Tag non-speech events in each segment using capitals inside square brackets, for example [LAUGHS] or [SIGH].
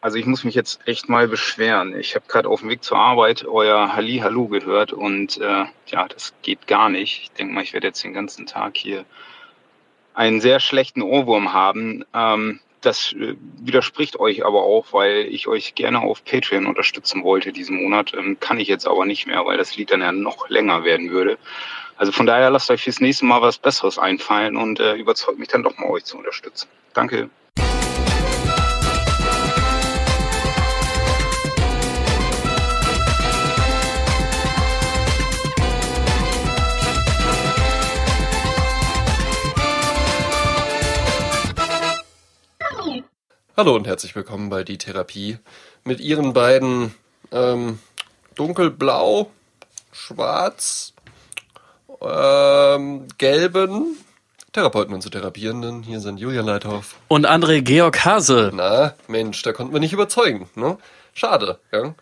Also ich muss mich jetzt echt mal beschweren. Ich habe gerade auf dem Weg zur Arbeit euer Halli Hallo gehört und äh, ja, das geht gar nicht. Ich denke mal, ich werde jetzt den ganzen Tag hier einen sehr schlechten Ohrwurm haben. Ähm, das äh, widerspricht euch aber auch, weil ich euch gerne auf Patreon unterstützen wollte diesen Monat. Ähm, kann ich jetzt aber nicht mehr, weil das Lied dann ja noch länger werden würde. Also von daher lasst euch fürs nächste Mal was Besseres einfallen und äh, überzeugt mich dann doch mal, euch zu unterstützen. Danke. Hallo und herzlich willkommen bei Die Therapie mit Ihren beiden ähm, dunkelblau, schwarz, ähm, gelben Therapeuten und zu Therapierenden. Hier sind Julian Leithoff. Und André Georg Hase. Na, Mensch, da konnten wir nicht überzeugen. Ne? Schade. Ja?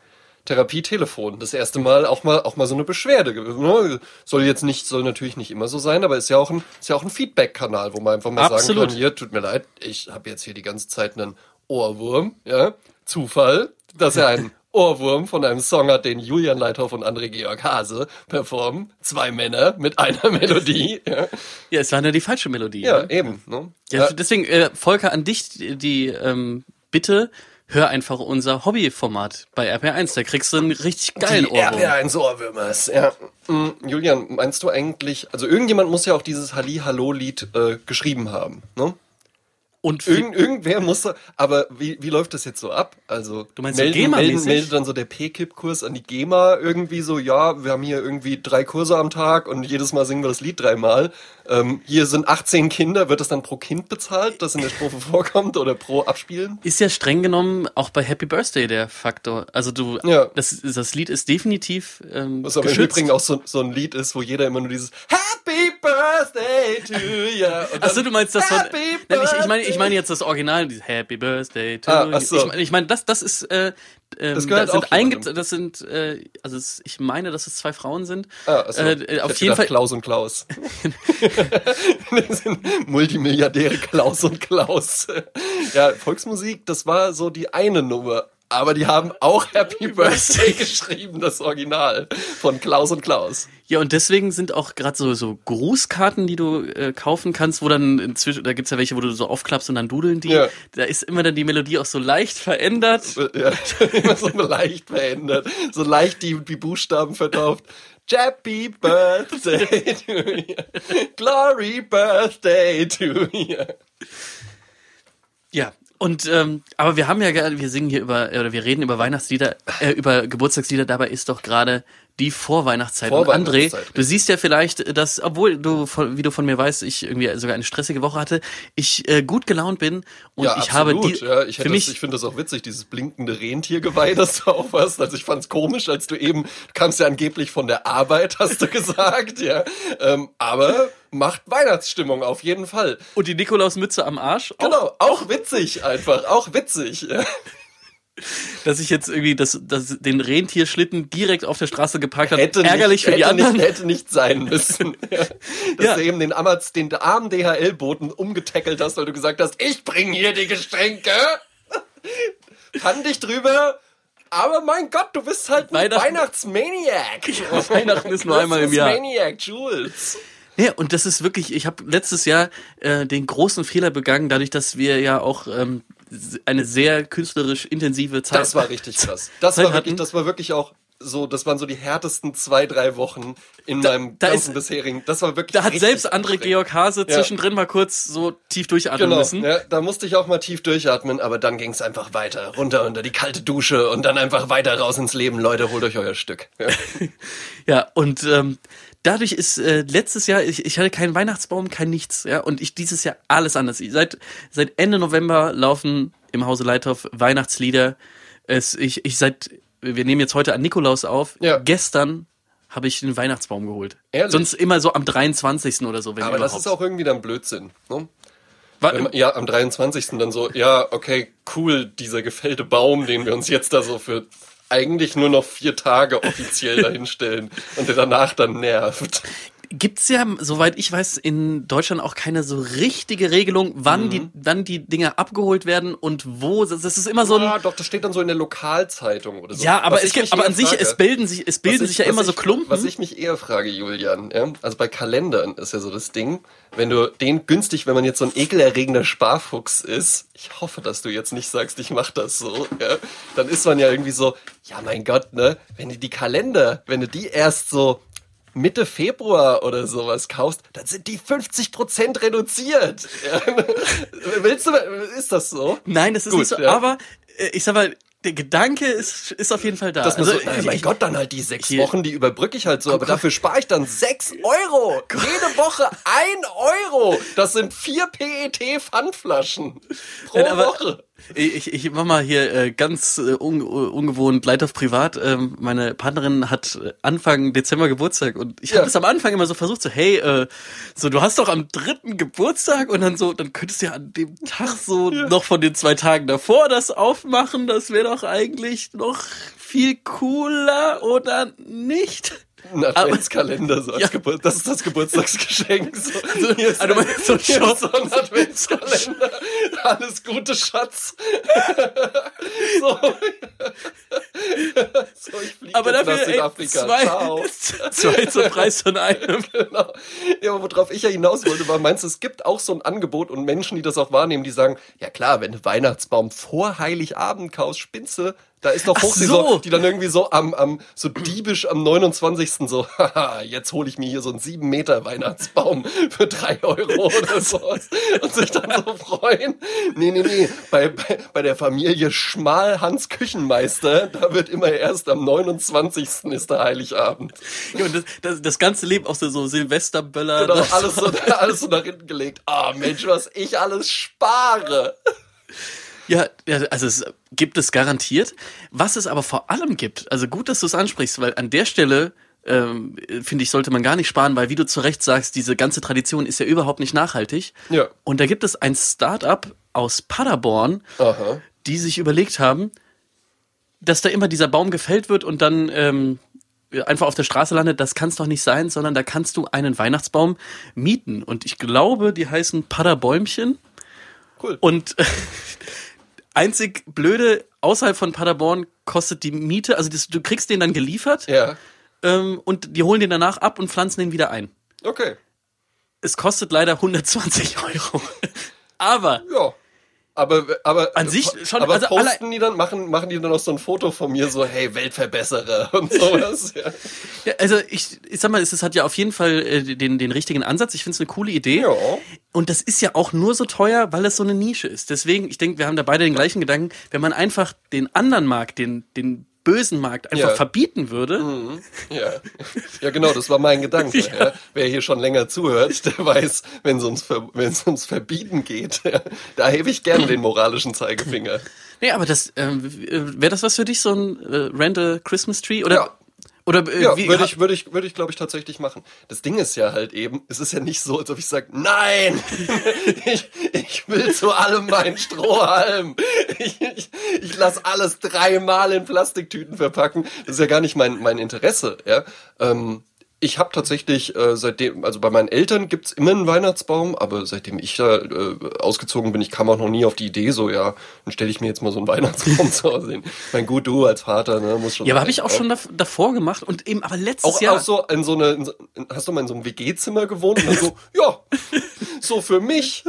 Therapie-Telefon. Das erste Mal auch mal auch mal so eine Beschwerde. Ne? Soll jetzt nicht, soll natürlich nicht immer so sein, aber ist ja auch ein, ist ja auch ein Feedback-Kanal, wo man einfach mal Absolut. sagen kann, hier, tut mir leid, ich habe jetzt hier die ganze Zeit einen Ohrwurm, ja. Zufall, dass er einen [LAUGHS] Ohrwurm von einem Song hat, den Julian Leithoff und André Georg Hase performen. Zwei Männer mit einer [LAUGHS] Melodie. Ja, Ja, es war nur die falsche Melodie. ja ne? eben. Ne? Ja, deswegen, äh, Volker, an dich die, ähm, Bitte, hör einfach unser Hobbyformat bei RPR1. Da kriegst du einen richtig geilen die Ohrwurm. RPR1 Ohrwürmers, ja. Mm, Julian, meinst du eigentlich, also irgendjemand muss ja auch dieses Halli-Hallo-Lied äh, geschrieben haben, ne? Und Irgend, irgendwer muss da, aber wie, wie läuft das jetzt so ab? Also Du meinst so melden, melden, meldet dann so der P-Kip-Kurs an die GEMA irgendwie so, ja, wir haben hier irgendwie drei Kurse am Tag und jedes Mal singen wir das Lied dreimal. Ähm, hier sind 18 Kinder, wird das dann pro Kind bezahlt, das in der Strophe [LAUGHS] vorkommt oder pro Abspielen? ist ja streng genommen auch bei Happy Birthday der Faktor. Also du, Ja. das, das Lied ist definitiv ähm, Was aber im geschützt. Übrigen auch so, so ein Lied ist, wo jeder immer nur dieses Happy Birthday to you. [LAUGHS] Achso, du meinst das von. Happy Nein, ich, ich meine, ich meine jetzt das Original, dieses Happy Birthday to Ah, you. ach so. Ich meine, ich meine, das, das ist, äh, ähm, Das gehört das sind auch jemandem. einge das sind, äh, also es, ich meine, dass es zwei Frauen sind. Ah, achso. Äh, auf jeden Fall. Klaus und Klaus. das [LAUGHS] sind Multimilliardäre Klaus und Klaus. Ja, Volksmusik, das war so die eine Nummer. Aber die haben auch Happy [LAUGHS] Birthday geschrieben, das Original von Klaus und Klaus. Ja, und deswegen sind auch gerade so, so Grußkarten, die du äh, kaufen kannst, wo dann inzwischen, da gibt's ja welche, wo du so aufklappst und dann dudeln die. Ja. Da ist immer dann die Melodie auch so leicht verändert. Ja, [LAUGHS] immer so leicht verändert, so leicht die, die Buchstaben vertauft. Happy Birthday to you. Glory Birthday to you. Ja. Und ähm, aber wir haben ja gerade, wir singen hier über oder wir reden über Weihnachtslieder, äh, über Geburtstagslieder. Dabei ist doch gerade die Vorweihnachtszeit. Und André, Vorweihnachtszeit, du siehst ja vielleicht, dass obwohl du, wie du von mir weißt, ich irgendwie sogar eine stressige Woche hatte, ich äh, gut gelaunt bin und ja, ich absolut. habe die, ja, ich, für mich das, ich finde das auch witzig, dieses blinkende Rentiergeweih, [LAUGHS] das du auch hast. Also ich fand es komisch, als du eben, du kamst ja angeblich von der Arbeit, hast du [LAUGHS] gesagt, ja. Ähm, aber macht Weihnachtsstimmung auf jeden Fall. und die Nikolausmütze am Arsch. Auch, Genau, auch witzig einfach, auch witzig. Ja. dass ich jetzt irgendwie das, das, den Rentierschlitten direkt auf der Straße geparkt habe. Hätte Ärgerlich nicht, für die hätte anderen. Nicht, hätte nicht sein müssen. [LAUGHS] Ja. Dass Ja. du eben den, Amaz, den armen DHL-Boten umgetackelt hast, weil du gesagt hast, ich bring hier die Geschenke. Fand dich drüber. Aber mein Gott, du bist halt ein Weihnachtsmaniac. Weihnachten ist nur einmal im Jahr. Maniac, Jules. Ja, und das ist wirklich, ich habe letztes Jahr äh, den großen Fehler begangen, dadurch, dass wir ja auch ähm, eine sehr künstlerisch intensive Zeit. Das war richtig [LAUGHS] krass. Das Zeit war wirklich, hatten. das war wirklich auch so, das waren so die härtesten zwei, drei Wochen in Da- meinem da ganzen ist- bisherigen. Das war wirklich Da hat selbst André. Georg Hase Ja. zwischendrin mal kurz so tief durchatmen Genau, müssen. ja, da musste ich auch mal tief durchatmen, aber dann ging es einfach weiter, runter unter die kalte Dusche und dann einfach weiter raus ins Leben. Leute, holt euch euer Stück. Ja. [LAUGHS] Ja, und ähm, dadurch ist äh, letztes Jahr, ich, ich hatte keinen Weihnachtsbaum, kein nichts, ja, und ich dieses Jahr alles anders. Seit, seit Ende November laufen im Hause Leithoff Weihnachtslieder. Es, ich, ich seit, wir nehmen jetzt heute an Nikolaus auf. Ja. Gestern habe ich den Weihnachtsbaum geholt. Ehrlich? Sonst immer so am 23. oder so, wenn Aber das überhaupt. ist auch irgendwie dann Blödsinn. Ne? Man- Ja, am 23. dann so, ja, okay, cool, dieser gefällte Baum, den wir uns jetzt da so für eigentlich nur noch vier Tage offiziell dahinstellen und der danach dann nervt. Gibt's ja, soweit ich weiß, in Deutschland auch keine so richtige Regelung, wann Mhm. die, wann die Dinger abgeholt werden und wo. Das ist immer so ein. ja, doch, das steht dann so in der Lokalzeitung oder so. Ja, aber Was es ich gibt, aber an sich, frage- es bilden sich, es bilden Was sich ja ich- immer was so ich, Klumpen. Was ich mich eher frage, Julian, ja, also bei Kalendern ist ja so das Ding, wenn du den günstig, wenn man jetzt so ein ekelerregender Sparfuchs ist, ich hoffe, dass du jetzt nicht sagst, ich mach das so, ja, dann ist man ja irgendwie so, ja mein Gott, ne, wenn du die Kalender, wenn du die erst so Mitte Februar oder sowas kaufst, dann sind die 50% reduziert. [LAUGHS] Willst du, ist das so? Nein, das ist Gut, nicht so. ja. Aber äh, ich sag mal, der Gedanke ist, ist auf jeden Fall da. Dass man Also, so, äh, mein ich- Gott, dann halt die sechs Hier. Wochen, die überbrücke ich halt so, aber dafür spare ich dann sechs Euro. Jede Woche ein Euro. Das sind vier PET-Pfandflaschen pro Nein, aber- Woche. Ich, ich mach mal hier äh, ganz äh, un, ungewohnt Leid auf Privat. Ähm, meine Partnerin hat äh, Anfang Dezember Geburtstag und ich Ja. habe es am Anfang immer so versucht, so hey, äh, so du hast doch am dritten Geburtstag und dann so, dann könntest du ja an dem Tag so noch von den zwei Tagen davor das aufmachen. Das wäre doch eigentlich noch viel cooler oder nicht? Ein Adventskalender, so als Ja. Geburt, das ist das Geburtstagsgeschenk. So, hier ist, also ein, meinst du hier ist so ein Adventskalender. Alles Gute, Schatz. [LAUGHS] so. so, ich fliege Aber dafür ey, Südafrika. zwei, Ciao. [LAUGHS] zwei zum Preis von einem. [LAUGHS] Genau. Ja, aber worauf ich ja hinaus wollte, war, meinst du, es gibt auch so ein Angebot und Menschen, die das auch wahrnehmen, die sagen, ja klar, wenn du Weihnachtsbaum vor Heiligabend kaufst, Spinze, da ist doch Ach hoch, die, so. die dann irgendwie so am, am so diebisch am 29. so, haha, jetzt hole ich mir hier so einen 7 Meter Weihnachtsbaum für drei Euro oder [LAUGHS] so und sich dann so freuen. Nee, nee, nee, bei, bei, bei der Familie Schmal Hans Küchenmeister, da wird immer erst am 29. ist der Heiligabend. Ja, und das, das, das ganze Leben auch so, so Silvesterböller. Genau, alles so, [LAUGHS] alles so nach hinten gelegt. Ah, Mensch, was ich alles spare. Ja, ja, also es gibt es garantiert. Was es aber vor allem gibt, also gut, dass du es ansprichst, weil an der Stelle ähm, finde ich, sollte man gar nicht sparen, weil wie du zu Recht sagst, diese ganze Tradition ist ja überhaupt nicht nachhaltig. Ja. Und da gibt es ein Start-up aus Paderborn, Aha. die sich überlegt haben, dass da immer dieser Baum gefällt wird und dann ähm, einfach auf der Straße landet, das kann es doch nicht sein, sondern da kannst du einen Weihnachtsbaum mieten. Und ich glaube, die heißen Paderbäumchen. Cool. Und [LAUGHS] einzig blöde, außerhalb von Paderborn kostet die Miete, also das, du kriegst den dann geliefert Ja. ähm, und die holen den danach ab und pflanzen den wieder ein. Okay. Es kostet leider 120 Euro. [LAUGHS] Aber Ja. Aber, aber, An sich schon, aber also posten die dann, machen, machen die dann auch so ein Foto von mir, so, hey, Weltverbesserer [LAUGHS] und sowas. ja. Ja, also ich, ich sag mal, es es hat ja auf jeden Fall äh, den, den richtigen Ansatz. Ich finde es eine coole Idee. Ja. Und das ist ja auch nur so teuer, weil es so eine Nische ist. Deswegen, ich denke, wir haben da beide den gleichen Gedanken. Wenn man einfach den anderen Markt, den, den bösen Markt einfach Ja. verbieten würde, Ja. ja, genau, das war mein Gedanke. [LAUGHS] Ja. Wer hier schon länger zuhört, der weiß, wenn es ums, Ver ums Verbieten geht, ja, da hebe ich gerne den moralischen Zeigefinger. Nee, aber das ähm, wäre das was für dich, so ein äh, Randall Christmas Tree? Oder, Ja. Oder äh, Ja, wie, würde ich, würde ich, würde ich, glaube ich, tatsächlich machen. Das Ding ist ja halt eben, es ist ja nicht so, als ob ich sage, nein, [LAUGHS] ich, ich will zu allem meinen Strohhalm. Ich, ich, ich lasse alles dreimal in Plastiktüten verpacken. Das ist ja gar nicht mein, mein Interesse. Ja. Ähm, ich habe tatsächlich äh, seitdem, also bei meinen Eltern gibt's immer einen Weihnachtsbaum, aber seitdem ich da äh, ausgezogen bin, ich kam auch noch nie auf die Idee, so ja, dann stelle ich mir jetzt mal so einen Weihnachtsbaum [LAUGHS] zu Hause hin. Mein gut, du als Vater, ne, muss schon. ja, aber habe ich auch schon dav davor gemacht und eben, aber letztes Auch, Jahr. auch so in so eine, in hast du mal in so einem WG-Zimmer gewohnt und dann so, [LAUGHS] ja, so für mich.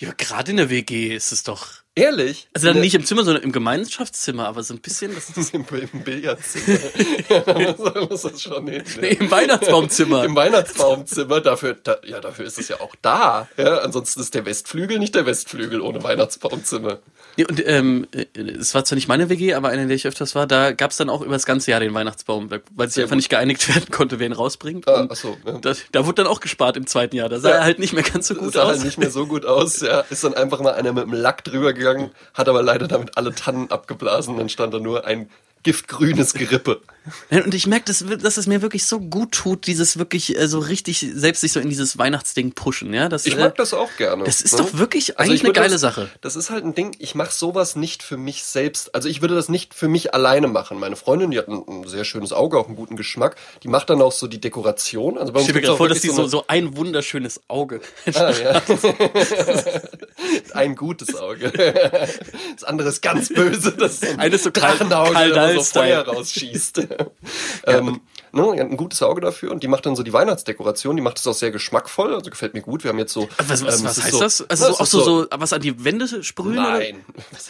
Ja, gerade in der WG ist es doch. Ehrlich? Also dann nicht im Zimmer, sondern im Gemeinschaftszimmer, aber so ein bisschen. Das ist [LAUGHS] im, im Billardzimmer. [LAUGHS] ja, da muss, das schon hin. nee, im Weihnachtsbaumzimmer. Im Weihnachtsbaumzimmer, dafür, da, ja, dafür ist es ja auch da. Ja, ansonsten ist der Westflügel nicht der Westflügel ohne Weihnachtsbaumzimmer. Nee, und ähm, äh, es war zwar nicht meine WG, aber eine, in der ich öfters war, da gab es dann auch über das ganze Jahr den Weihnachtsbaum, weil sich einfach nicht geeinigt werden konnte, wer ihn rausbringt. Ah, Und ach so, ja. da, da wurde dann auch gespart im zweiten Jahr. Da sah Ja. er halt nicht mehr ganz so gut sah aus. halt nicht mehr so gut aus, ja. Ist dann einfach mal einer mit dem Lack drüber gegangen, hat aber leider damit alle Tannen abgeblasen, dann stand da nur ein giftgrünes Gerippe. Und ich merke, dass, dass es mir wirklich so gut tut, dieses wirklich äh, so richtig selbst sich so in dieses Weihnachtsding pushen, ja. Das, Ich äh, mag das auch gerne. Das ist ne? doch wirklich Also eigentlich ich eine geile das, Sache. Das ist halt ein Ding, ich mache sowas nicht für mich selbst. Also ich würde das nicht für mich alleine machen. Meine Freundin, die hat ein, ein sehr schönes Auge, auch einen guten Geschmack. Die macht dann auch so die Dekoration. Also bei Ich uns mir gerade vor, dass die so, so ein wunderschönes Auge. Ah, ja. [LAUGHS] ein gutes Auge. [LAUGHS] Das andere ist ganz böse. Das ist ein Eines so Karl- Karl das so. Feuer rausschießt. [LAUGHS] ähm, ne, die hat ein gutes Auge dafür und die macht dann so die Weihnachtsdekoration. Die macht das auch sehr geschmackvoll. Also gefällt mir gut. Wir haben jetzt so. Was, was, ähm, was es heißt so- das? Also Na, so, es auch so, so was an die Wände sprühen? Oder? Nein.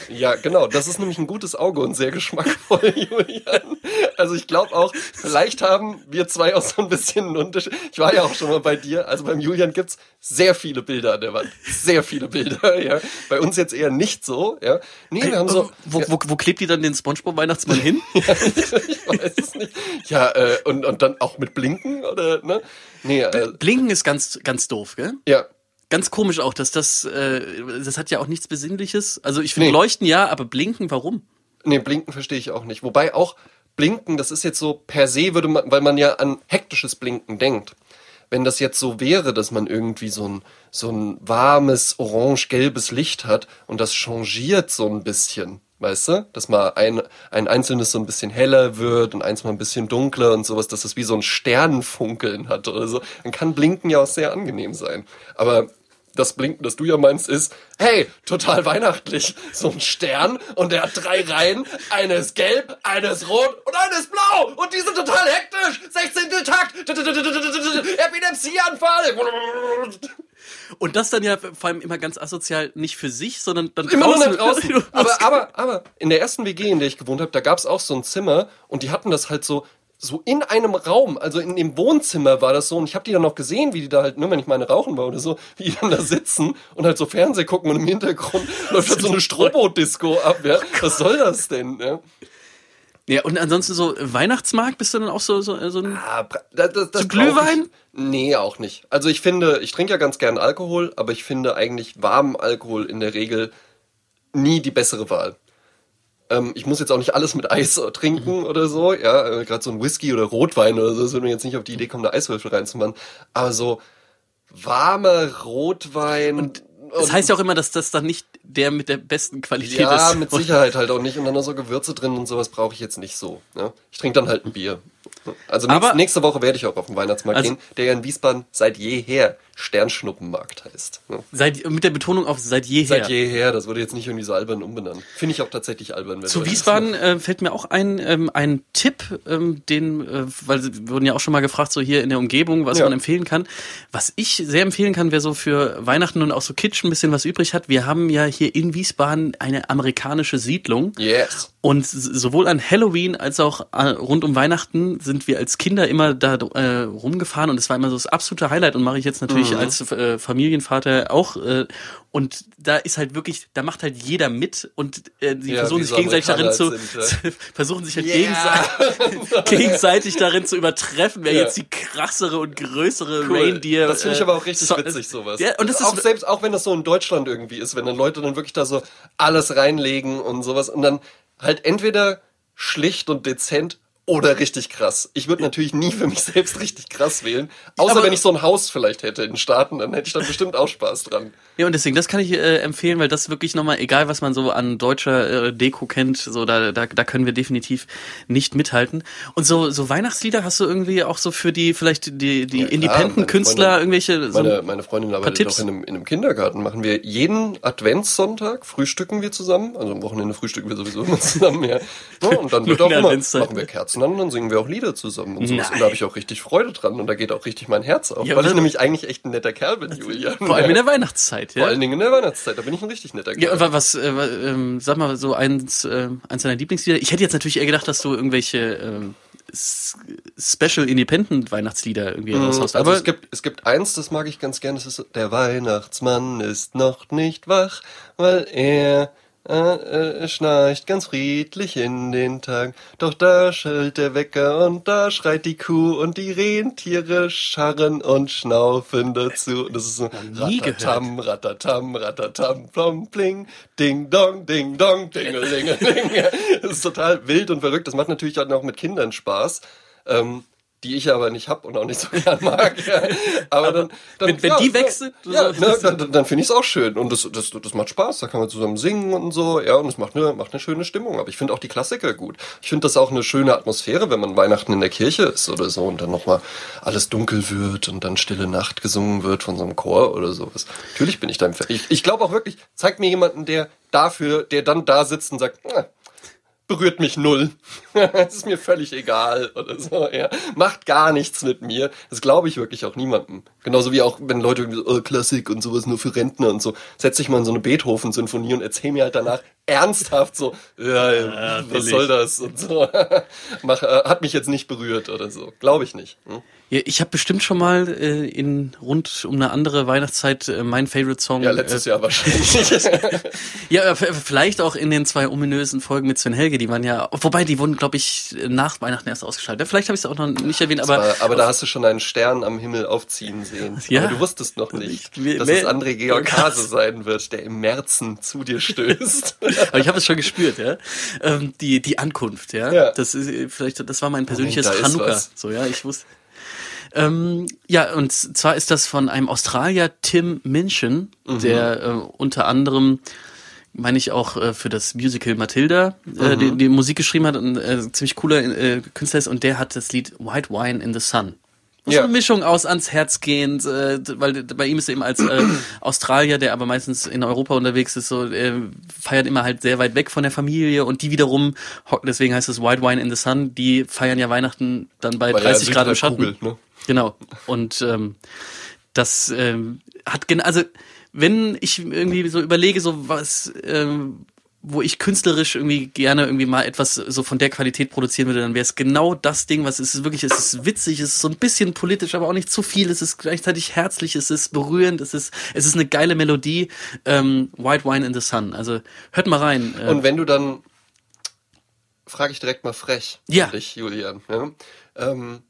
Ja, genau. Das ist nämlich ein gutes Auge und sehr geschmackvoll, [LAUGHS] Julian. Also ich glaube auch, vielleicht haben wir zwei auch so ein bisschen einen Unterschied. Ich war ja auch schon mal bei dir. Also beim Julian gibt's sehr viele Bilder an der Wand. Sehr viele Bilder, [LAUGHS] ja. Bei uns jetzt eher nicht so, ja. Nee, wir haben so. wo, wo, wo klebt die dann den Spongebob-Weihnachtsmann hin? [LAUGHS] ich weiß es nicht. Ja, äh, und, und dann auch mit Blinken oder, ne? Nee, äh, Blinken ist ganz, ganz doof, gell? ja. Ganz komisch auch, dass das, äh, das hat ja auch nichts Besinnliches. Also ich finde Nee. Leuchten ja, aber Blinken, warum? Nee, Blinken verstehe ich auch nicht. Wobei auch Blinken, das ist jetzt so per se, würde man, weil man ja an hektisches Blinken denkt. Wenn das jetzt so wäre, dass man irgendwie so ein, so ein warmes, orange-gelbes Licht hat und das changiert so ein bisschen, weißt du? Dass mal ein, ein einzelnes so ein bisschen heller wird und eins mal ein bisschen dunkler und sowas, dass das wie so ein Sternenfunkeln hat oder so, dann kann Blinken ja auch sehr angenehm sein. Aber das Blinken, das du ja meinst, ist, hey, total weihnachtlich. So ein Stern und der hat drei Reihen. Eine ist gelb, eine ist rot und eine ist blau. Und die sind total hektisch. 16. Takt. Epilepsieanfall. Und das dann ja vor allem immer ganz asozial nicht für sich, sondern dann Immer nur draußen. nach draußen. [LAUGHS] Aber, aber, aber, in der ersten WG, in der ich gewohnt habe, da gab's auch so ein Zimmer und die hatten das halt so, so in einem Raum, also in dem Wohnzimmer war das so und ich habe die dann noch gesehen, wie die da halt, nur wenn ich meine rauchen war oder so, wie die dann da sitzen und halt so Fernseh gucken und im Hintergrund [LAUGHS] läuft halt so eine Strobo-Disco ab, ja. Was soll das denn, ja? Ja, und ansonsten so Weihnachtsmarkt, bist du dann auch so, so, so ein. Ah, das, das, das Glühwein? Nee, auch nicht. Also ich finde, ich trinke ja ganz gern Alkohol, aber ich finde eigentlich warmen Alkohol in der Regel nie die bessere Wahl. Ähm, ich muss jetzt auch nicht alles mit Eis trinken oder so, ja, äh, gerade so ein Whisky oder Rotwein oder so, das würde mir jetzt nicht auf die Idee kommen, da Eiswürfel reinzumachen. Aber so warmer Rotwein. Und, Das heißt ja auch immer, dass das dann nicht der mit der besten Qualität ja, ist. mit Sicherheit halt auch nicht. Und dann noch so Gewürze drin und sowas brauche ich jetzt nicht so. Ja? Ich trinke dann halt ein Bier. Also nächst, nächste Woche werde ich auch auf den Weihnachtsmarkt Also- gehen, der ja in Wiesbaden seit jeher Sternschnuppenmarkt heißt. Ja? Seit, mit der Betonung auf seit jeher. Seit jeher, das wurde jetzt nicht irgendwie so albern umbenannt. Finde ich auch tatsächlich albern. wenn Zu Wiesbaden äh, fällt mir auch ein, ähm, ein Tipp, ähm, den, äh, weil wir wurden ja auch schon mal gefragt, so hier in der Umgebung, was Ja. man empfehlen kann. Was ich sehr empfehlen kann, wer so für Weihnachten und auch so Kitsch ein bisschen was übrig hat. Wir haben ja hier in Wiesbaden eine amerikanische Siedlung. Yes. Und sowohl an Halloween als auch äh, rund um Weihnachten sind wir als Kinder immer da äh, rumgefahren und es war immer so das absolute Highlight und mache ich jetzt natürlich Mhm. als äh, Familienvater auch. Äh, und da ist halt wirklich, da macht halt jeder mit und äh, die Ja, versuchen sich gegenseitig darin zu, sind, [LAUGHS] versuchen sich halt Ja. gegenseitig, [LAUGHS] gegenseitig darin zu übertreffen, wer Ja. jetzt die krassere und größere Cool. Reindeer. Das finde ich äh, aber auch richtig so- witzig, sowas. Ja, und das ist auch selbst, auch wenn das so in Deutschland irgendwie ist, wenn dann Leute dann wirklich da so alles reinlegen und sowas und dann halt entweder schlicht und dezent oder richtig krass. Ich würde natürlich nie für mich selbst richtig krass wählen. Außer Aber- wenn ich so ein Haus vielleicht hätte in den Staaten, dann hätte ich da bestimmt auch Spaß dran. Ja, und deswegen, das kann ich äh, empfehlen, weil das wirklich nochmal, egal was man so an deutscher äh, Deko kennt, so da, da, da können wir definitiv nicht mithalten. Und so, so Weihnachtslieder hast du irgendwie auch so für die, vielleicht die, die Ja, Independent-Künstler irgendwelche, so, Meine, meine Freundin arbeitet auch in einem, in einem Kindergarten. Machen wir jeden Adventssonntag, frühstücken wir zusammen. Also am Wochenende frühstücken wir sowieso immer [LAUGHS] zusammen, ja. ja und dann [LAUGHS] wird auch immer, machen wir Kerzen an und dann singen wir auch Lieder zusammen und sowas. Nein. Und da habe ich auch richtig Freude dran und da geht auch richtig mein Herz auf. Ja, weil ich aber- nämlich eigentlich echt ein netter Kerl bin, Julian. vor allem in der Weihnachtszeit, ja. Vor allen Dingen in der Weihnachtszeit, da bin ich ein richtig netter Kerl. Ja, und wa- was, äh, ähm, sag mal, so eins, äh, eins deiner Lieblingslieder. Ich hätte jetzt natürlich eher gedacht, dass du irgendwelche S- Special Independent Weihnachtslieder irgendwie raushaust. Also Aber es gibt, es gibt eins, das mag ich ganz gerne, das ist der Weihnachtsmann ist noch nicht wach, weil er äh, äh, schnarcht ganz friedlich in den Tag. Doch da schellt der Wecker und da schreit die Kuh und die Rentiere scharren und schnaufen dazu. Und das ist so ratatam, ratatam, ratatam, plom, pling, ding dong, ding dong, dingelingeling. [LAUGHS] Das ist total wild und verrückt. Das macht natürlich auch noch mit Kindern Spaß. Ähm, die ich aber nicht hab und auch nicht so [LAUGHS] gern mag. Aber, dann, dann wenn, wenn ja, die wechselt, ja, ne, dann, dann finde ich es auch schön und das, das, das macht Spaß. Da kann man zusammen singen und so, ja, und es macht eine, macht eine schöne Stimmung. Aber ich finde auch die Klassiker gut. Ich finde das auch eine schöne Atmosphäre, wenn man Weihnachten in der Kirche ist oder so und dann nochmal alles dunkel wird und dann Stille Nacht gesungen wird von so einem Chor oder sowas. Natürlich bin ich da im Ver Ich, ich glaube auch wirklich, zeig mir jemanden, der dafür, der dann da sitzt und sagt, na, berührt mich null. Es [LAUGHS] ist mir völlig egal oder so. Ja. Macht gar nichts mit mir. Das glaube ich wirklich auch niemandem. Genauso wie auch, wenn Leute irgendwie so, oh, Klassik und sowas nur für Rentner und so. Setz dich mal in so eine Beethoven-Sinfonie und erzähl mir halt danach ernsthaft so, ja, ja was soll das und so. [LAUGHS] Mach, äh, hat mich jetzt nicht berührt oder so. Glaube ich nicht. Hm? Ja, ich habe bestimmt schon mal äh, in rund um eine andere Weihnachtszeit äh, mein Favorite Song. Ja, letztes äh, Jahr wahrscheinlich. [LAUGHS] ja, vielleicht auch in den zwei ominösen Folgen mit Sven Helge, die waren ja, wobei die wurden, glaube ich, nach Weihnachten erst ausgeschaltet. Vielleicht habe ich es auch noch nicht erwähnt, aber war, aber da hast du schon einen Stern am Himmel aufziehen sehen. [LAUGHS] Ja, aber du wusstest noch nicht, ich, dass es André Georg Hase sein wird, der im Märzen zu dir stößt. [LAUGHS] aber ich habe es schon gespürt, ja. Ähm, die die Ankunft, ja. ja. Das ist vielleicht, das war mein persönliches Moment, Chanukka. So, ja, ich wusste. Ähm, ja, und zwar ist das von einem Australier, Tim Minchin, mhm. der äh, unter anderem meine ich auch äh, für das Musical Matilda äh, mhm. die, die Musik geschrieben hat und äh, ziemlich cooler äh, Künstler ist und der hat das Lied White Wine in the Sun. Ja. So eine Mischung aus ans Herz gehend, äh, weil bei ihm ist er eben als äh, [CLEARS THROAT] Australier, der aber meistens in Europa unterwegs ist, so äh, feiert immer halt sehr weit weg von der Familie und die wiederum, deswegen heißt es White Wine in the Sun, die feiern ja Weihnachten dann bei Weil 30 Grad im Schatten. Kugelt, ne? Genau. Und ähm, das ähm, hat genau, also wenn ich irgendwie so überlege, so was, ähm, wo ich künstlerisch irgendwie gerne irgendwie mal etwas so von der Qualität produzieren würde, dann wäre es genau das Ding, was es ist wirklich, es ist witzig, es ist so ein bisschen politisch, aber auch nicht zu viel, es ist gleichzeitig herzlich, es ist berührend, es ist, es ist eine geile Melodie, ähm, White Wine in the Sun. Also hört mal rein. Äh, Und wenn du dann, frage ich direkt mal frech, ja. dich, Julian, ja? ähm,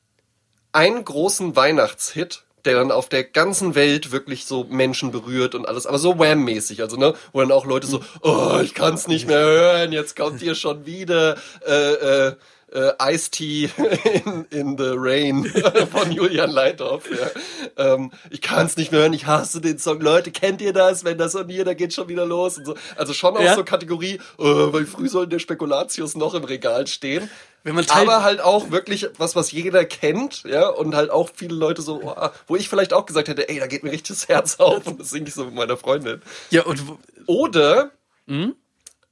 einen großen Weihnachtshit, der dann auf der ganzen Welt wirklich so Menschen berührt und alles, aber so Wham-mäßig, also ne, wo dann auch Leute so, oh, ich kann's nicht mehr hören, jetzt kommt ihr schon wieder, äh, äh, äh, Ice-Tea [LAUGHS] in, in the Rain [LAUGHS] von Julian Leithoff. Ja. Ähm, ich kann es nicht mehr hören, ich hasse den Song. Leute, kennt ihr das? Wenn das und hier, da geht schon wieder los und so. Also schon auch ja. so Kategorie, äh, weil früh soll der Spekulatius noch im Regal stehen. Wenn man aber halt auch wirklich was, was jeder kennt, ja, und halt auch viele Leute so, oh, wo ich vielleicht auch gesagt hätte, ey, da geht mir richtig das Herz [LAUGHS] auf und das singe ich so mit meiner Freundin. Ja, und oder mhm.